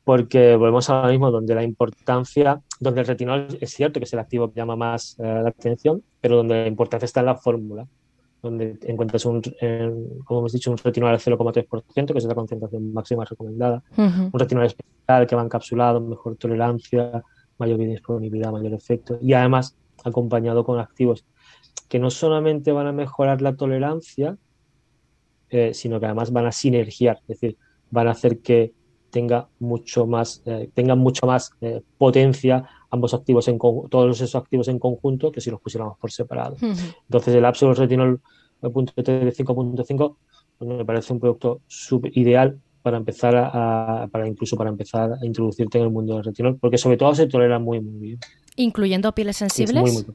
porque volvemos ahora mismo donde la importancia, donde el retinol es cierto que es el activo que llama más eh, la atención, pero donde la importancia está en la fórmula, donde encuentras un, como hemos dicho, un retinol al 0,3%, que es la concentración máxima recomendada, un retinol especial que va encapsulado, mejor tolerancia, mayor disponibilidad, mayor efecto, y además acompañado con activos que no solamente van a mejorar la tolerancia, eh, sino que además van a sinergiar, es decir, van a hacer que tenga mucho más, eh, tengan mucho más eh, potencia ambos activos en todos esos activos en conjunto que si los pusiéramos por separado. Entonces el Absolute Retinol de 5.5 pues me parece un producto ideal para empezar a, para incluso para empezar a introducirte en el mundo del retinol, porque sobre todo se tolera muy muy bien. ¿Incluyendo pieles sensibles?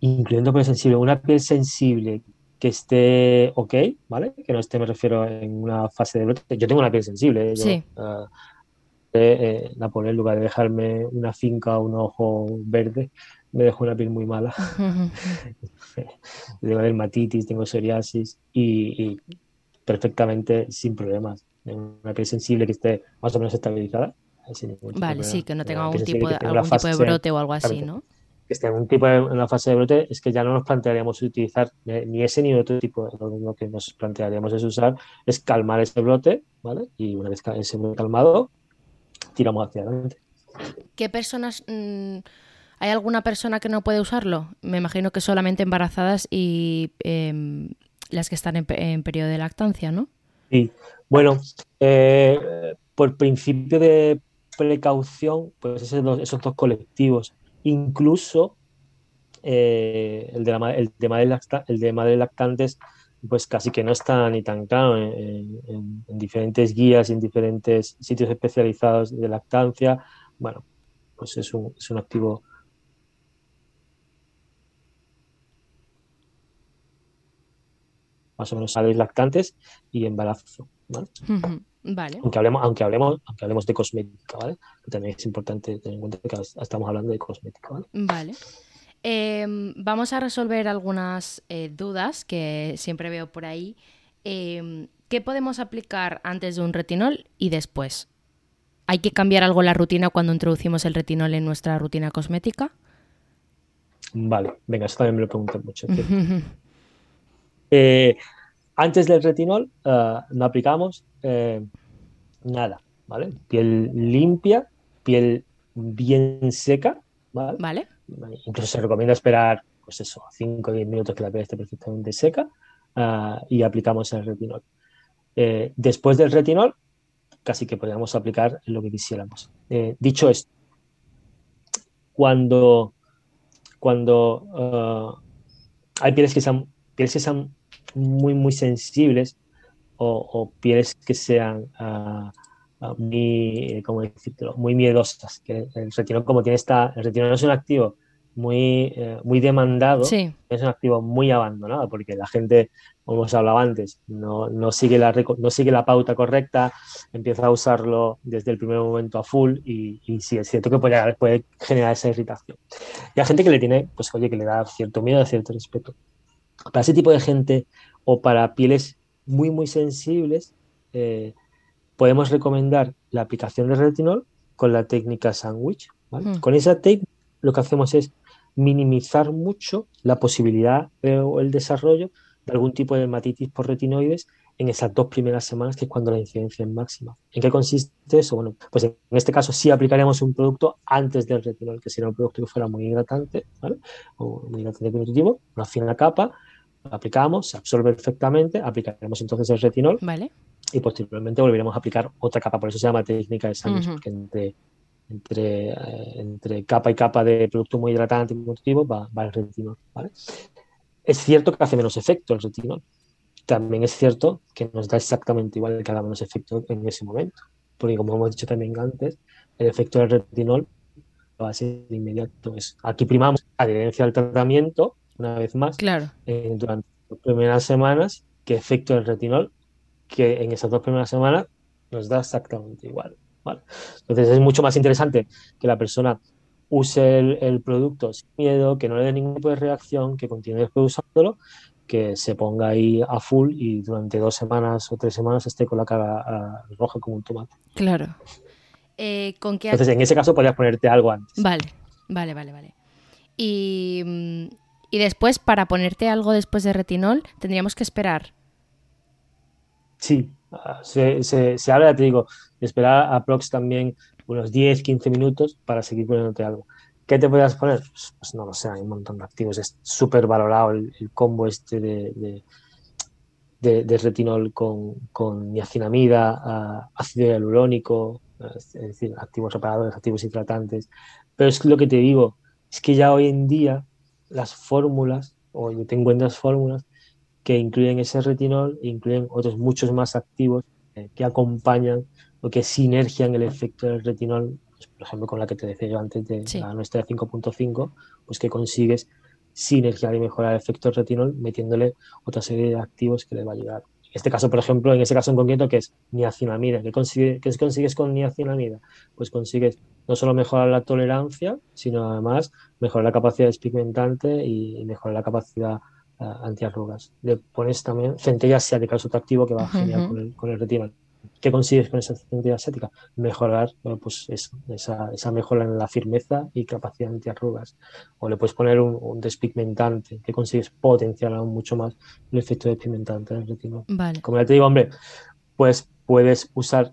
incluyendo pieles sensibles. Una piel sensible que esté ok, ¿vale? Que no esté, me refiero, en una fase de brote. Yo tengo una piel sensible. ¿eh? Yo, sí. Uh, eh, Napoleón, en lugar de dejarme una finca o un ojo verde, me dejó una piel muy mala. tengo dermatitis, tengo psoriasis y, y, perfectamente sin problemas. Una piel sensible que esté más o menos estabilizada. Vale, sí, que no tenga algún, tipo de, algún tipo de brote o algo así, ¿no? Que esté en un tipo de, en una fase de brote, es que ya no nos plantearíamos utilizar ni ese ni otro tipo. Lo que nos plantearíamos es usar, es calmar ese brote, ¿vale? Y una vez que ese brote calmado, tiramos hacia adelante. ¿Qué personas... Mmm, ¿Hay alguna persona que no puede usarlo? Me imagino que solamente embarazadas y eh, las que están en, en, periodo de lactancia, ¿no? Sí. Bueno, eh, por principio de precaución, pues esos dos, esos dos colectivos incluso eh, el, de la, el, de madre el de madre lactantes pues casi que no está ni tan claro en, en, en, diferentes guías en diferentes sitios especializados de lactancia. Bueno, pues es un, es un activo más o menos madres lactantes y embarazo. ¿vale? Uh. Vale. Aunque hablemos, aunque hablemos, aunque hablemos de cosmética, ¿vale? Que también es importante tener en cuenta que estamos hablando de cosmética, ¿vale? Vale. Eh, vamos a resolver algunas eh, dudas que siempre veo por ahí. Eh, ¿Qué podemos aplicar antes de un retinol y después? ¿Hay que cambiar algo la rutina cuando introducimos el retinol en nuestra rutina cosmética? Vale, venga, eso también me lo preguntan mucho. eh, antes del retinol uh, no aplicamos eh, nada, ¿vale? Piel limpia, piel bien seca, ¿vale? Vale. Incluso se recomienda esperar, pues eso, 5 o 10 minutos que la piel esté perfectamente seca uh, y aplicamos el retinol. Eh, después del retinol, casi que podríamos aplicar lo que quisiéramos. Eh, dicho esto, cuando, cuando uh, hay pieles que sean, pieles que sean muy, muy sensibles o, o pieles que sean uh, muy, ¿cómo decirlo? muy miedosas. Que el retinol, como tiene esta, el retinol es un activo muy, eh, muy demandado, sí. es un activo muy abandonado, porque la gente, como hemos hablado antes, no, no, sigue la, no sigue la pauta correcta, empieza a usarlo desde el primer momento a full y, y sí, es cierto que puede, puede generar esa irritación. Y hay gente que le tiene, pues oye, que le da cierto miedo, cierto respeto. Para ese tipo de gente o para pieles muy, muy sensibles, eh, podemos recomendar la aplicación de retinol con la técnica sandwich. ¿vale? Mm. Con esa técnica lo que hacemos es minimizar mucho la posibilidad eh, o el desarrollo de algún tipo de dermatitis por retinoides en esas dos primeras semanas, que es cuando la incidencia es máxima. ¿En qué consiste eso? Bueno, pues en este caso sí aplicaríamos un producto antes del retinol, que sería un producto que fuera muy hidratante, ¿vale? O muy hidratante nutritivo, una fina capa, aplicamos, se absorbe perfectamente, aplicaremos entonces el retinol Vale. y posteriormente volveremos a aplicar otra capa, por eso se llama técnica de sándwich, porque entre, entre, eh, entre capa y capa de producto muy hidratante y nutritivo va, va el retinol, ¿vale? Es cierto que hace menos efecto el retinol, también es cierto que nos da exactamente igual que haga menos efecto en ese momento, porque como hemos dicho también antes, el efecto del retinol va a ser inmediato. Es, aquí primamos adherencia al tratamiento, una vez más, Claro. eh, durante las primeras semanas que efecto del retinol, que en esas dos primeras semanas nos da exactamente igual. ¿vale? Entonces es mucho más interesante que la persona use el, el producto sin miedo, que no le dé ningún tipo de reacción, que continúe usándolo, que se ponga ahí a full y durante dos semanas o tres semanas esté con la cara ah, roja como un tomate. Claro. Eh, ¿Con qué Entonces en ese caso podrías ponerte algo antes. Vale, vale, vale, vale. Y, mm, y después, para ponerte algo después de retinol, tendríamos que esperar. Sí, ah, se, se, se habla, te digo, de esperar aprox también unos 10, 15 minutos para seguir poniéndote algo. ¿Qué te podrías poner? Pues, pues no lo sé, hay un montón de activos. Es súper valorado el, combo este de, de, retinol con, con niacinamida, ah, ácido hialurónico, es decir, activos reparadores, activos hidratantes. Pero es lo que te digo, es que ya hoy en día las fórmulas, o tengo buenas fórmulas, que incluyen ese retinol e incluyen otros muchos más activos eh, que acompañan o que sinergian el efecto del retinol, pues, por ejemplo, con la que te decía yo antes de Sí. la nuestra de 5.5, pues que consigues sinergiar y mejorar el efecto del retinol metiéndole otra serie de activos que le va a ayudar. En este caso, por ejemplo, en ese caso en concreto, que es niacinamida. ¿Qué, consigue, qué consigues con niacinamida? Pues consigues no solo mejorar la tolerancia, sino además mejorar la capacidad despigmentante y, mejorar la capacidad ah, antiarrugas. Le pones también centella asiática, es otro activo que va Ujú, genial ujú. con el, con el retinol. ¿Qué consigues con esa centella asiática? Mejorar pues eso, esa, esa mejora en la firmeza y capacidad antiarrugas. O le puedes poner un, un despigmentante, que consigues potenciar aún mucho más el efecto despigmentante del retinol. Vale. Como ya te digo, hombre, pues puedes usar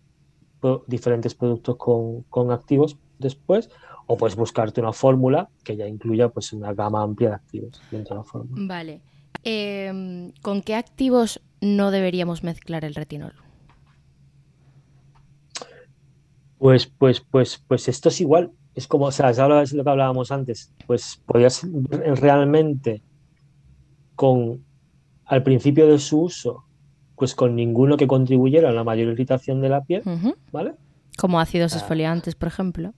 diferentes productos con, con activos después, o puedes buscarte una fórmula que ya incluya pues una gama amplia de activos dentro de la fórmula. Vale. Em, ¿Con qué activos no deberíamos mezclar el retinol? Pues, pues, pues, pues esto es igual. Es como, o sea, ¿sabes lo que hablábamos antes? Pues podías re- realmente con al principio de su uso, pues con ninguno que contribuyera a la mayor irritación de la piel. ¿vale? Como ácidos Ah. esfoliantes, por ejemplo.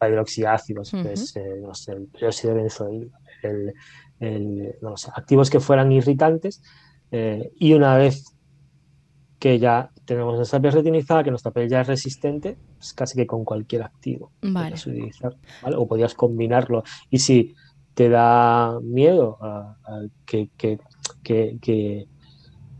hidroxiácidos, pues, eh, no sé, el peróxido de benzoil, el, el- no sé, activos que fueran irritantes. eh, y una vez que ya tenemos nuestra piel retinizada, que nuestra piel ya es resistente, pues casi que con cualquier activo Vale. utilizar, ¿vale? O podías combinarlo. Y si te da miedo a, a que, que, que, que-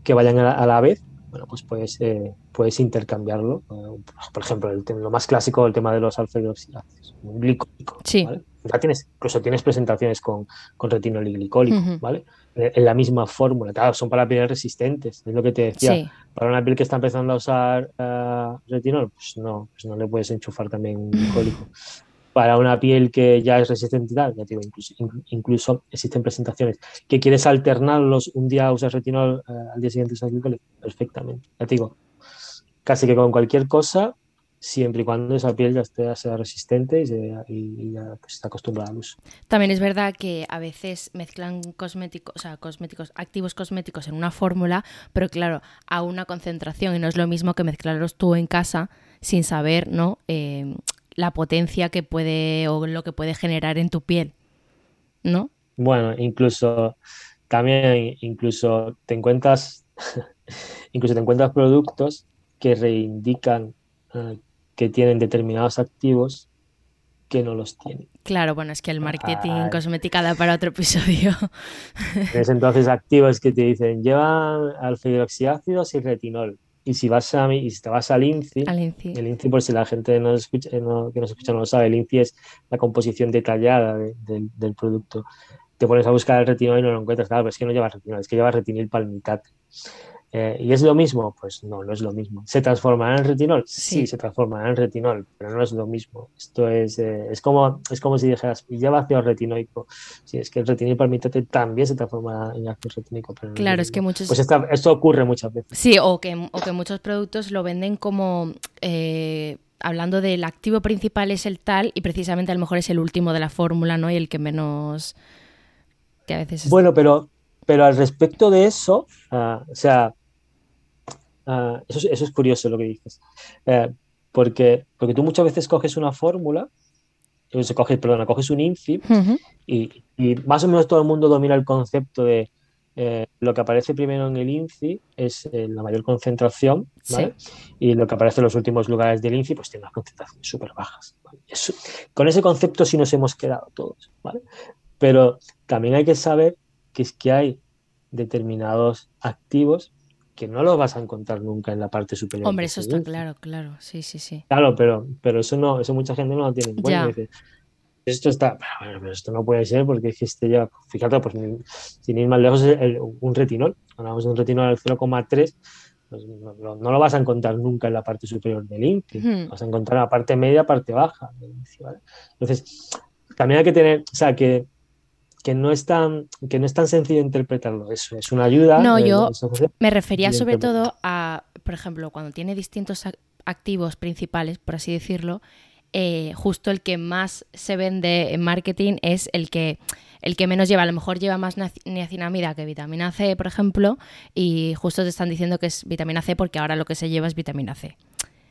que vayan a la, a la vez, bueno, pues puedes, eh, puedes intercambiarlo. Eh, por ejemplo, el, lo más clásico, el tema de los alfa hidroxiácidos, un glicólico, Sí. ¿vale? Ya tienes, incluso tienes presentaciones con, con retinol y glicólico. ¿vale? En, en la misma fórmula. Claro, son para pieles resistentes, es lo que te decía. Sí. Para una piel que está empezando a usar eh, retinol, pues no, pues no le puedes enchufar también un glicólico. Para una piel que ya es resistente y tal, ya digo, incluso, in- incluso existen presentaciones que quieres alternarlos, un día usas retinol, eh, al día siguiente usas perfectamente. Ya digo, casi que con cualquier cosa, siempre y cuando esa piel ya esté, sea resistente y, ya pues, está acostumbrada al uso. También es verdad que a veces mezclan cosméticos, cosméticos, activos cosméticos en una fórmula, pero claro, a una concentración y no es lo mismo que mezclarlos tú en casa sin saber, ¿no? Eh, la potencia que puede o lo que puede generar en tu piel, ¿no? Bueno, incluso también incluso te encuentras incluso te encuentras productos que reindican eh, que tienen determinados activos que no los tienen. Claro, bueno, es que el marketing Ay. cosmética da para otro episodio. Tienes entonces activos que te dicen llevan alfa hidroxiácidos y retinol. Y si vas a y si te vas al INCI, Al INCI. el INCI por si la gente no escucha, eh, no- que nos escucha no lo sabe, el INCI es la composición detallada de- del, del producto. Te pones a buscar el retinol y no lo encuentras, claro, pero es que no lleva retinol, es que lleva retinil palmitate. Eh, ¿Y es lo mismo? Pues no, no es lo mismo. ¿Se transformará en retinol? Sí, Sí. se transformará en retinol, pero no es lo mismo. Esto es, eh, es, como, es como si dijeras, y lleva ácido retinoico. Sí, es que el retinol palmitate también se transforma en ácido retinoico. Pero no lo Claro, es que muchos- Pues esta- esto ocurre muchas veces. Sí, o que, o que muchos productos lo venden como eh, hablando del activo principal es el tal y precisamente a lo mejor es el último de la fórmula, ¿no? Y el que menos que a veces es- Bueno, pero, pero al respecto de eso, ah, o sea, ah, eso, es- eso es curioso lo que dices. Eh, porque, porque tú muchas veces coges una fórmula, sea, coges, perdona, coges un INFI y, y más o menos todo el mundo domina el concepto de eh, lo que aparece primero en el INCI es eh, la mayor concentración, ¿vale? Y lo que aparece en los últimos lugares del INCI pues tiene unas concentraciones súper bajas. ¿vale? Eso- con ese concepto sí nos hemos quedado todos, ¿vale? Pero también hay que saber que es que hay determinados activos que no los vas a encontrar nunca en la parte superior. Hombre, eso está claro, claro. Sí, sí, sí. Claro, pero, pero eso no, eso mucha gente no lo tiene en cuenta. Dice, esto está, bueno, pero esto no puede ser porque es que este ya, fíjate, pues sin ir más lejos, el- un retinol, hablamos de un retinol al 0,3, pues no, no- lo vas a encontrar nunca en la parte superior del INCI, Hmm. vas a encontrar en la parte media, parte baja ¿vale? Entonces, también hay que tener, o sea, que, que no es tan, que no es tan sencillo interpretarlo, eso es una ayuda. No, yo es- me refería sobre todo a, por ejemplo, cuando tiene distintos ac- activos principales, por así decirlo, eh, justo el que más se vende en marketing es el que el que menos lleva, a lo mejor lleva más niacinamida que vitamina C, por ejemplo, y justo te están diciendo que es vitamina C porque ahora lo que se lleva es vitamina C.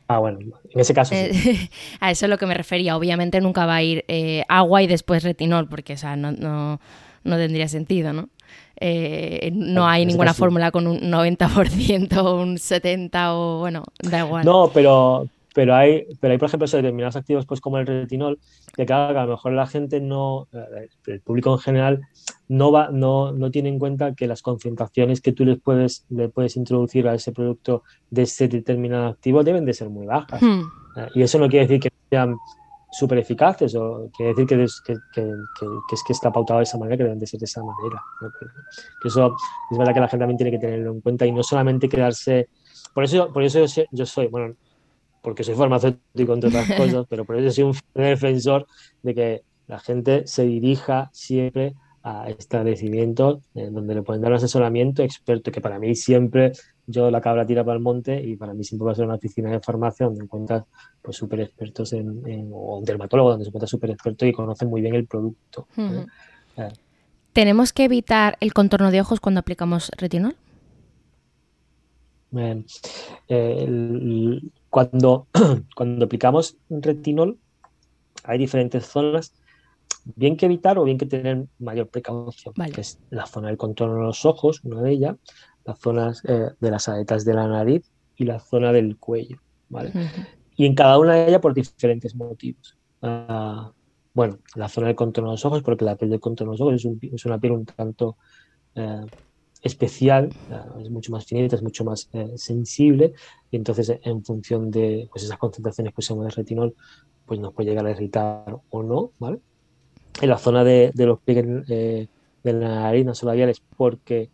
Ah, bueno, en ese caso sí. Eh, a eso es lo que me refería. Obviamente nunca va a ir eh, agua y después retinol, porque o sea, no, no, no tendría sentido, ¿no? Eh, no hay ninguna caso- fórmula con un 90% o un 70% o bueno, da igual. No, pero, pero hay, pero hay, por ejemplo, determinados activos, pues como el retinol, que claro, que a lo mejor la gente no, eh, el público en general, no va, no, no tiene en cuenta que las concentraciones que tú les puedes, le puedes introducir a ese producto de ese determinado activo deben de ser muy bajas. Hmm, Eh, Y eso no quiere decir que sean súper eficaces o quiere decir que, es- que, que- que- que es que está pautado de esa manera, que deben de ser de esa manera. ¿no? Eso es verdad que la gente también tiene que tenerlo en cuenta y no solamente quedarse... Por eso, por eso yo, yo soy, bueno, porque soy farmacéutico entre otras cosas, pero por eso soy un defensor de que la gente se dirija siempre a establecimientos en donde le pueden dar un asesoramiento experto, que para mí siempre yo la cabra tira para el monte y para mí siempre va a ser una oficina de farmacia donde encuentras pues súper expertos en, en- o un dermatólogo donde se encuentra súper experto y conocen muy bien el producto. ¿eh? Eh, ¿Tenemos que evitar el contorno de ojos cuando aplicamos retinol? Eh, eh, el- cuando, cuando aplicamos retinol, hay diferentes zonas, bien que evitar o bien que tener mayor precaución, Vale. que es la zona del contorno de los ojos, una de ellas, las zonas eh, de las aletas de la nariz y la zona del cuello, ¿vale? Y en cada una de ellas por diferentes motivos. Ah, bueno, la zona del contorno de los ojos, porque la piel del contorno de los ojos es, un- es una piel un tanto eh, especial, ah, es mucho más finita, es mucho más eh, sensible, y entonces eh, en función de pues, esas concentraciones que usamos de retinol, pues nos puede llegar a irritar o no, ¿vale? En la zona de, de los pliegues eh, de la nariz nasolabiales, porque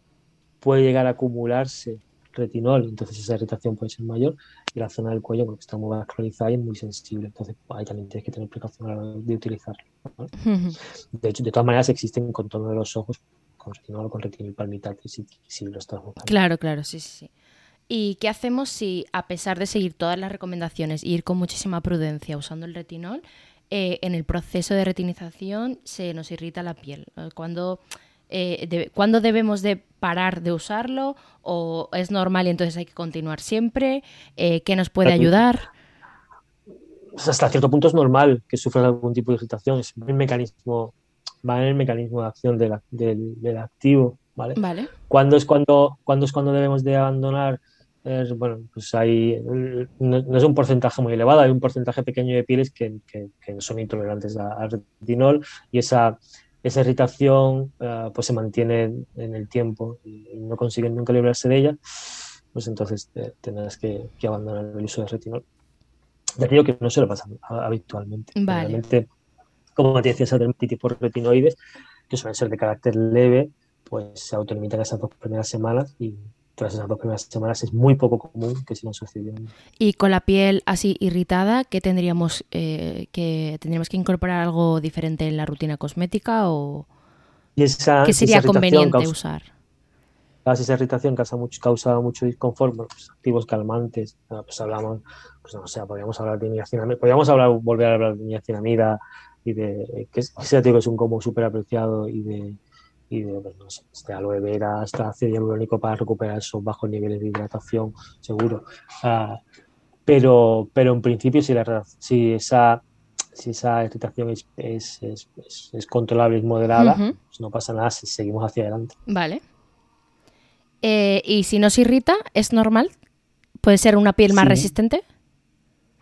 puede llegar a acumularse retinol, entonces esa irritación puede ser mayor, y la zona del cuello, porque está muy vascularizada y es muy sensible, entonces ahí también tienes que tener precaución a la hora de utilizarlo. ¿vale? Ujú. De hecho, de todas maneras existen contorno de los ojos con si, si lo estás buscando. Claro, claro, sí, sí, sí. ¿Y qué hacemos si, a pesar de seguir todas las recomendaciones y ir con muchísima prudencia usando el retinol, eh, en el proceso de retinización se nos irrita la piel? ¿Cuándo, eh, ¿cuándo debemos de parar de usarlo o es normal y entonces hay que continuar siempre? Eh, ¿Qué nos puede ayudar? Hasta cierto punto es normal que sufran algún tipo de irritación, es el mecanismo, va en el mecanismo de acción de la- del, del activo, ¿vale? Vale. ¿Cuándo es cuando, cuándo es cuando debemos de abandonar? Eh, bueno, pues hay, no, no es un porcentaje muy elevado, hay un porcentaje pequeño de pieles que, que- que son intolerantes a- al retinol y esa, esa irritación eh, pues se mantiene en, el tiempo y no consiguen nunca librarse de ella, pues entonces eh, tendrás que, que abandonar el uso de retinol. Ya digo que no suele pasar a- habitualmente. Vale. Realmente, como te decía, esa dermatitis por retinoides, que suelen ser de carácter leve, pues se autolimitan esas dos primeras semanas y, tras esas dos primeras semanas es muy poco común que sigan sucediendo. Y con la piel así irritada, ¿qué tendríamos eh, que tendríamos que incorporar algo diferente en la rutina cosmética o y esa, qué sería conveniente causa, usar? Esa irritación causa mucho, causa mucho disconfort, pues, activos calmantes, pues hablamos, pues no sé, podríamos hablar de niacinamida, podríamos hablar, volver a hablar de niacinamida y de que ese activo es un combo súper apreciado y de y de, pues, no sé, este aloe vera, hasta ácido hialurónico para recuperar esos bajos niveles de hidratación, seguro. Ah, pero, pero en principio, si, la, si, esa, si esa irritación es, es, es, es controlable y moderada, pues no pasa nada si seguimos hacia adelante. Vale. Eh, ¿Y si nos irrita, es normal? ¿Puede ser una piel más resistente?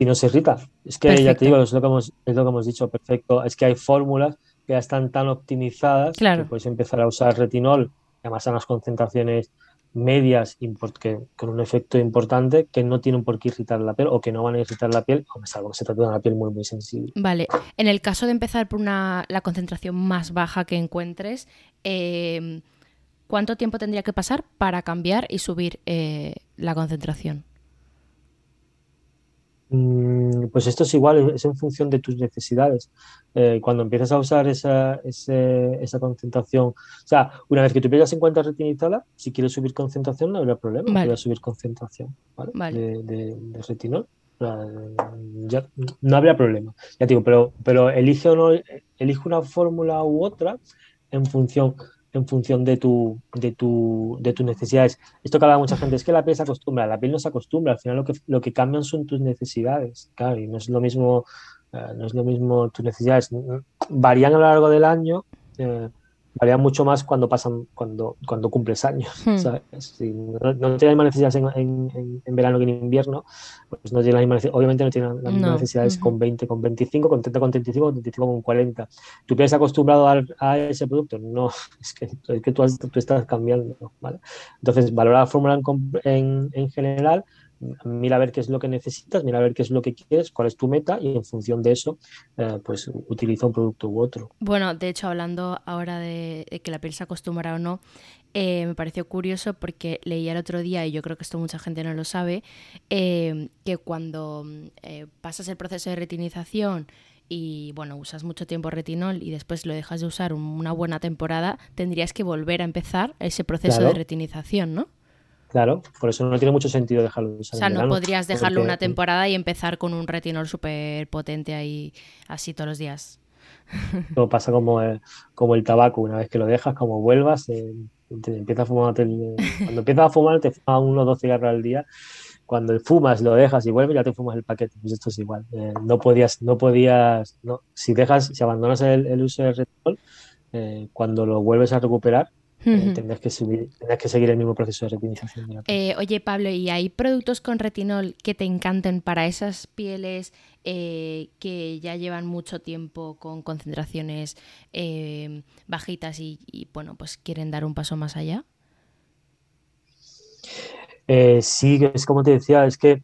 No se irrita. Es que ya te digo, es lo, que hemos, es lo que hemos dicho, perfecto. Es que hay fórmulas que ya están tan optimizadas que puedes empezar a usar retinol, además a unas concentraciones medias que, con un efecto importante que no tienen por qué irritar la piel o que no van a irritar la piel, o salvo que se trata de una piel muy muy sensible. Vale, en el caso de empezar por una, la concentración más baja que encuentres, em, ¿cuánto tiempo tendría que pasar para cambiar y subir eh, la concentración? Mm, pues esto es igual, es en función de tus necesidades. Eh, cuando empiezas a usar esa, esa, concentración, o sea, una vez que tu piel ya se encuentra retinizada, si quieres subir concentración no habrá problema, vale. subir concentración De, de, retinol. Ya, no habría problema. Ya digo, pero, pero elige o no, elige una fórmula u otra en función en función de tu, de tu, de tus necesidades. Esto que habla mucha gente es que la piel se acostumbra, la piel no se acostumbra, al final lo que, lo que cambian son tus necesidades, claro, y no es lo mismo, eh, no es lo mismo tus necesidades, varían a lo largo del año, eh, varía mucho más cuando pasan, cuando, cuando cumples años. Hmm. Si no, no tienes más necesidades en, en, verano que en invierno, pues no tiene las obviamente no tienes las mismas necesidades con 20, con 25, con 30, con 35, con 35, con 40. ¿Tú te has acostumbrado a, ese producto? No, es que, es que tú, estás cambiando. ¿vale? Entonces, valora la fórmula en, en general mira a ver qué es lo que necesitas, mira a ver qué es lo que quieres, cuál es tu meta y en función de eso, eh, pues utiliza un producto u otro. Bueno, de hecho, hablando ahora de, que la piel se acostumbra o no, eh, me pareció curioso porque leía el otro día, y yo creo que esto mucha gente no lo sabe, eh, que cuando pasas el proceso de retinización y bueno, usas mucho tiempo retinol y después lo dejas de usar una buena temporada, tendrías que volver a empezar ese proceso de retinización, ¿no? Claro, por eso no tiene mucho sentido dejarlo. O sea, no podrías dejarlo una temporada y empezar con un retinol súper potente ahí, así todos los días. Todo pasa como el, como el tabaco, una vez que lo dejas, como vuelvas, eh, a fumar, cuando empiezas a fumar te fumas uno o dos cigarros al día, cuando fumas, lo dejas y vuelves, ya te fumas el paquete, pues esto es igual. Eh, no podías, no podías, no, si dejas, si abandonas el, uso del retinol, eh, cuando lo vuelves a recuperar, eh, tendrás, que que seguir el mismo proceso de retinización. Eh, oye, Pablo, ¿y hay productos con retinol que te encanten para esas pieles eh, que ya llevan mucho tiempo con concentraciones bajitas y, bueno, pues quieren dar un paso más allá? sí, es como te decía, es que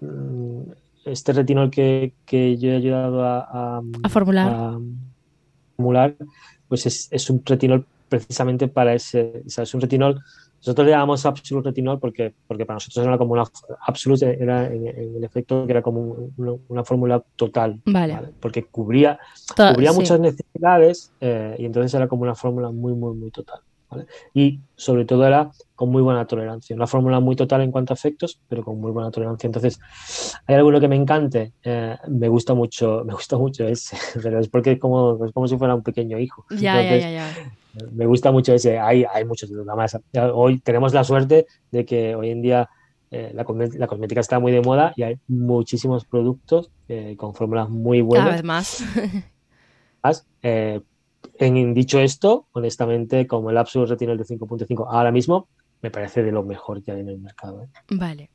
mm, este retinol que, yo he ayudado a, a, formular formular, pues es, es, un retinol precisamente para ese, o sea, es un retinol, nosotros le llamamos Absolute Retinol porque, porque para nosotros era como una, Absolute era en, el efecto que era como una, fórmula total, vale. porque cubría, cubría muchas necesidades eh, y entonces era como una fórmula muy, muy, muy total. Y sobre todo era con muy buena tolerancia. Una fórmula muy total en cuanto a efectos, pero con muy buena tolerancia. Entonces, hay alguno que me encante, eh, me gusta mucho, me gusta mucho ese, pero es porque es como, es como si fuera un pequeño hijo. Ya, ya, ya, Me gusta mucho ese, hay, hay muchos, más. Hoy tenemos la suerte de que hoy en día eh, la, la, cosmética está muy de moda y hay muchísimos productos eh, con fórmulas muy buenas. Cada vez más. más en dicho esto, honestamente, como el Absolute Retinol de 5.5 ahora mismo, me parece de lo mejor que hay en el mercado. ¿eh? Vale.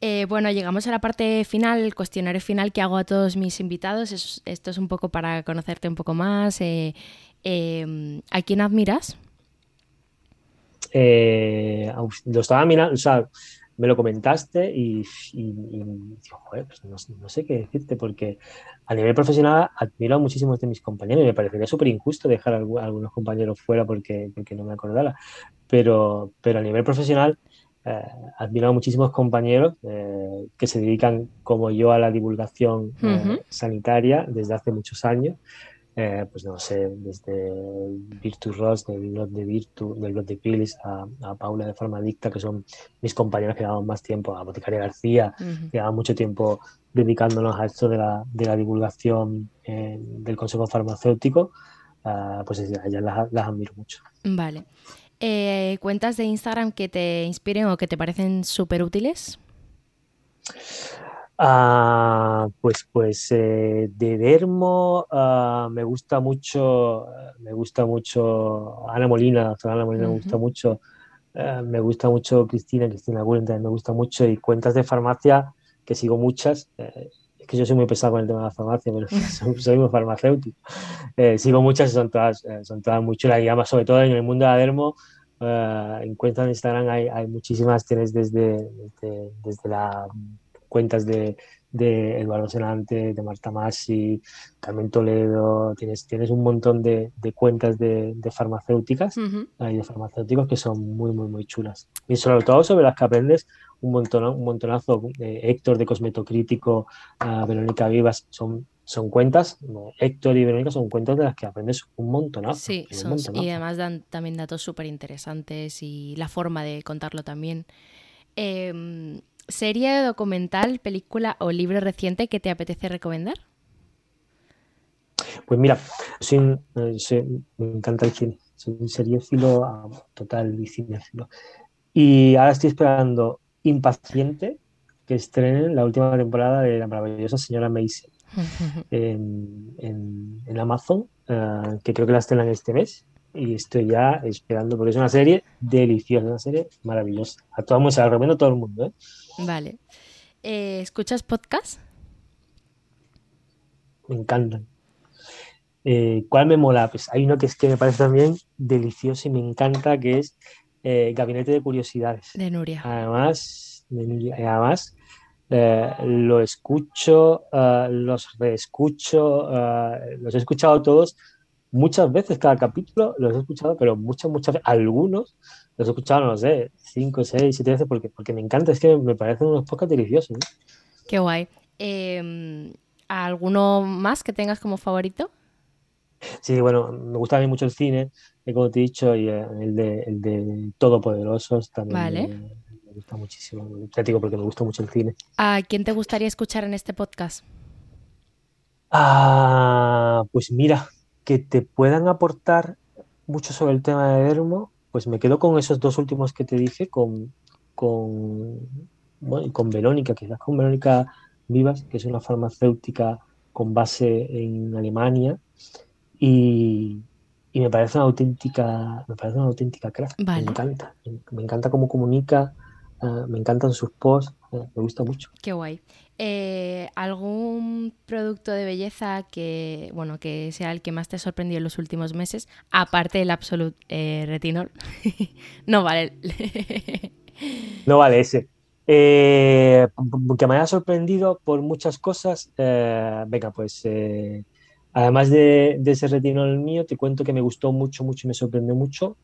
Eh, bueno, llegamos a la parte final, el cuestionario final que hago a todos mis invitados. esto es un poco para conocerte un poco más. Eh, ¿A quién admiras? lo estaba mirando, o sea, me lo comentaste y, pues no, sé qué decirte, porque a nivel profesional admiro a muchísimos de mis compañeros y me parecería súper injusto dejar a algunos compañeros fuera porque, porque no me acordara. pero, pero a nivel profesional eh, admiro a muchísimos compañeros eh, que se dedican, como yo, a la divulgación eh, sanitaria desde hace muchos años. Eh, pues no sé, desde Virtus Ross, del blog de Virtu, del blog de Pilis, a, a, Paula de Farmadicta, que son mis compañeros que llevan más tiempo, a Boticaria García, uh -huh. que llevan mucho tiempo dedicándonos a esto de la, de la divulgación eh, del Consejo Farmacéutico, uh, pues ellas las, las admiro mucho. Vale. Eh, ¿Cuentas de Instagram que te inspiren o que te parecen súper útiles? Uh, pues pues eh, de Dermo uh, me gusta mucho me gusta mucho Ana Molina Ana Molina uh -huh. me gusta mucho uh, me gusta mucho Cristina Cristina Gulen también me gusta mucho y cuentas de farmacia que sigo muchas eh, es que yo soy muy pesado con el tema de la farmacia pero soy, soy muy farmacéutico eh, sigo muchas y son todas son todas muy chulas y además sobre todo en el mundo de la Dermo en cuentas de Instagram hay, hay muchísimas tienes desde, desde, desde la cuentas de, de Eduardo Senante, de Marta Masi, Carmen Toledo, tienes, tienes un montón de, de cuentas de, de farmacéuticas uh -huh. y de farmacéuticos que son muy, muy, muy chulas. Y sobre todo sobre las que aprendes un, montón, un montonazo. Eh, Héctor de Cosmetocrítico, uh, Verónica Vivas, son, son cuentas, Héctor y Verónica son cuentas de las que aprendes un montonazo. Sí, un son, montonazo. y además dan también datos súper interesantes y la forma de contarlo también. Eh, ¿Serie, documental, película o libro reciente que te apetece recomendar? Pues mira, soy, soy, me encanta el cine, soy un seriéfilo total y cinéfilo. Y ahora estoy esperando impaciente que estrenen la última temporada de la maravillosa señora Mason en, en, en, Amazon, uh, que creo que la estrenan este mes. Y estoy ya esperando, porque es una serie deliciosa, una serie maravillosa. A todo mundo, se la recomiendo a todo el mundo. ¿eh? Vale. Eh, ¿Escuchas podcast? Me encantan. Eh, ¿Cuál me mola? Pues hay uno que es que me parece también delicioso y me encanta, que es eh, Gabinete de Curiosidades. De Nuria. Además, de Nuria, además eh, lo escucho, los reescucho, los he escuchado todos muchas veces, cada capítulo los he escuchado, pero muchas, muchas veces, algunos los he escuchado, no sé, cinco, seis, siete veces, porque, porque me encanta, es que me parecen unos podcasts deliciosos. ¿eh? Qué guay. Eh, ¿Alguno más que tengas como favorito? Sí, bueno, me gusta a mí mucho el cine, como te he dicho, y el de, el de Todopoderosos también vale. me, me, gusta muchísimo. Te digo porque me gusta mucho el cine. ¿A quién te gustaría escuchar en este podcast? Ah, pues mira, que te puedan aportar mucho sobre el tema de Dermo, pues me quedo con esos dos últimos que te dije, con, con, bueno, con Verónica, quizás con Verónica Vivas, que es una farmacéutica con base en Alemania, y, y me parece una auténtica, me parece una auténtica crack. Vale. Me encanta, me encanta cómo comunica, uh, me encantan sus posts, me gusta mucho. Qué guay. Eh, ¿Algún producto de belleza que, bueno, que sea el que más te ha sorprendido en los últimos meses, aparte del Absolute eh, Retinol? no vale. no vale ese. Eh, que me haya sorprendido por muchas cosas. Eh, venga, pues además de, de, ese retinol mío, te cuento que me gustó mucho, mucho y me sorprendió mucho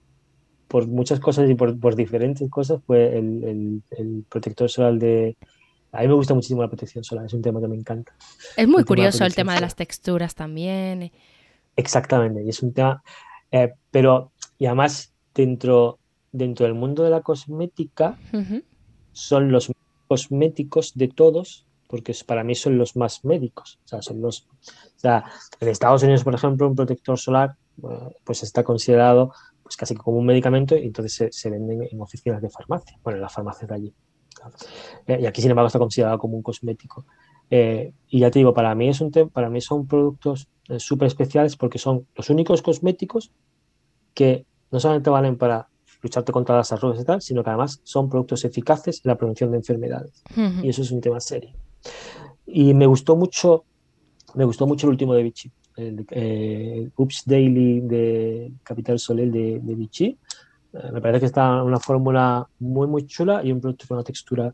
por muchas cosas y por, por diferentes cosas. Fue el, el, el protector solar de a mí me gusta muchísimo la protección solar, es un tema que me encanta. Es muy el curioso tema el tema de las texturas también. Exactamente, y es un tema, eh, pero y además dentro, dentro del mundo de la cosmética uh -huh. son los cosméticos de todos, porque para mí son los más médicos. O sea, son los, o sea, en Estados Unidos, por ejemplo, un protector solar pues está considerado pues casi como un medicamento y entonces se, se venden en oficinas de farmacia, bueno, en las farmacias de allí. Y aquí, sin embargo, está considerado como un cosmético. Eh, y ya te digo, para mí, es un para mí son productos eh, súper especiales porque son los únicos cosméticos que no solamente valen para lucharte contra las arrugas y tal, sino que además son productos eficaces en la prevención de enfermedades. Uh -huh. Y eso es un tema serio. Y me gustó mucho, me gustó mucho el último de Vichy, el, eh, Oops Daily de Capital Soleil de, de Vichy, me parece que está una fórmula muy muy chula y un producto con una textura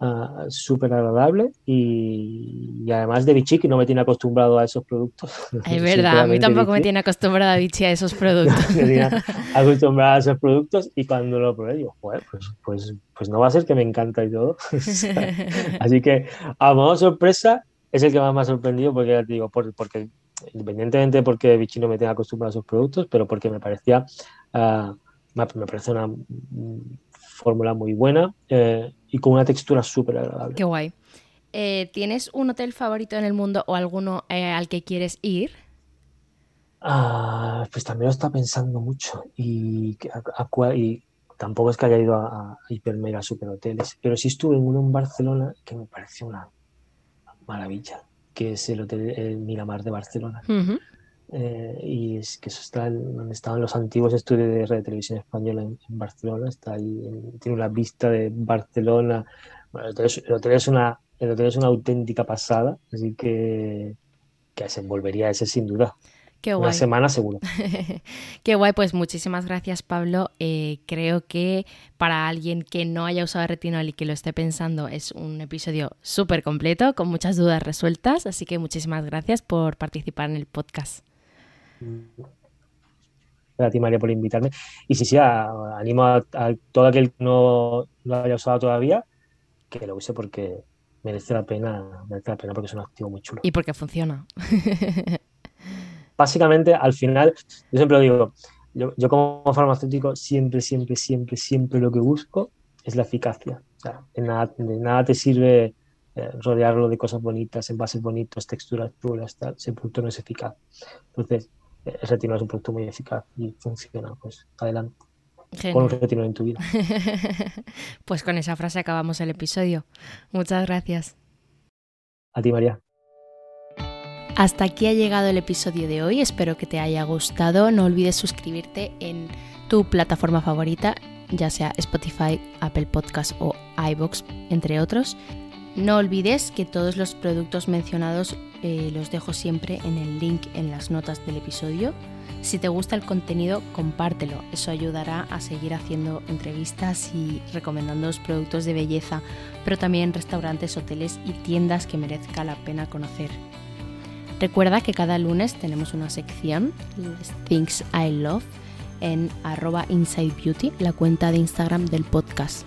uh, súper agradable y, y, además de Vichy que no me tiene acostumbrado a esos productos. Es verdad, a mí tampoco me tiene acostumbrado a Vichy a esos productos. me tiene acostumbrado a esos productos y cuando lo probé digo, pues, pues, pues no va a ser que me encanta y todo. Así que a modo sorpresa es el que más me ha sorprendido porque digo, por, porque independientemente de porque Vichy no me tenga acostumbrado a esos productos, pero porque me parecía, uh, me, parece una fórmula muy buena eh, y con una textura súper agradable. Qué guay. Eh, ¿Tienes un hotel favorito en el mundo o alguno eh, al que quieres ir? Ah, pues también lo está pensando mucho y, y tampoco es que haya ido a, hiper mega super hoteles, pero sí estuve en uno en Barcelona que me pareció una maravilla, que es el Hotel Miramar de Barcelona. Eh, y es que eso está en, donde estaban los antiguos estudios de Radio Televisión Española en, Barcelona, está ahí, tiene una vista de Barcelona. Bueno, el, hotel es, una, el hotel es una auténtica pasada, así que, que se volvería a ese sin duda. Qué guay. Una semana seguro. Qué guay, pues muchísimas gracias Pablo. Eh, creo que para alguien que no haya usado retinol y que lo esté pensando es un episodio súper completo, con muchas dudas resueltas, así que muchísimas gracias por participar en el podcast. Gracias a ti María por invitarme. Y sí, sí, animo a, todo aquel que no lo haya usado todavía, que lo use porque merece la pena, merece la pena porque es un activo muy chulo. Y porque funciona. básicamente, al final, yo siempre lo digo, yo, como farmacéutico siempre, siempre, siempre, siempre lo que busco es la eficacia. O sea, de nada, te sirve eh, rodearlo de cosas bonitas, envases bonitos, texturas chulas, tal, ese producto no es eficaz. Entonces, eh, el retinol es un producto muy eficaz y funciona, pues adelante. Con un retinol en tu vida. pues con esa frase acabamos el episodio. Muchas gracias. A ti, María. Hasta aquí ha llegado el episodio de hoy, espero que te haya gustado. No olvides suscribirte en tu plataforma favorita, ya sea Spotify, Apple Podcast o iBox, entre otros. No olvides que todos los productos mencionados eh, los dejo siempre en el link en las notas del episodio. Si te gusta el contenido, compártelo. Eso ayudará a seguir haciendo entrevistas y recomendando los productos de belleza, pero también restaurantes, hoteles y tiendas que merezca la pena conocer. Recuerda que cada lunes tenemos una sección, Things I Love, en arroba Inside Beauty, la cuenta de Instagram del podcast.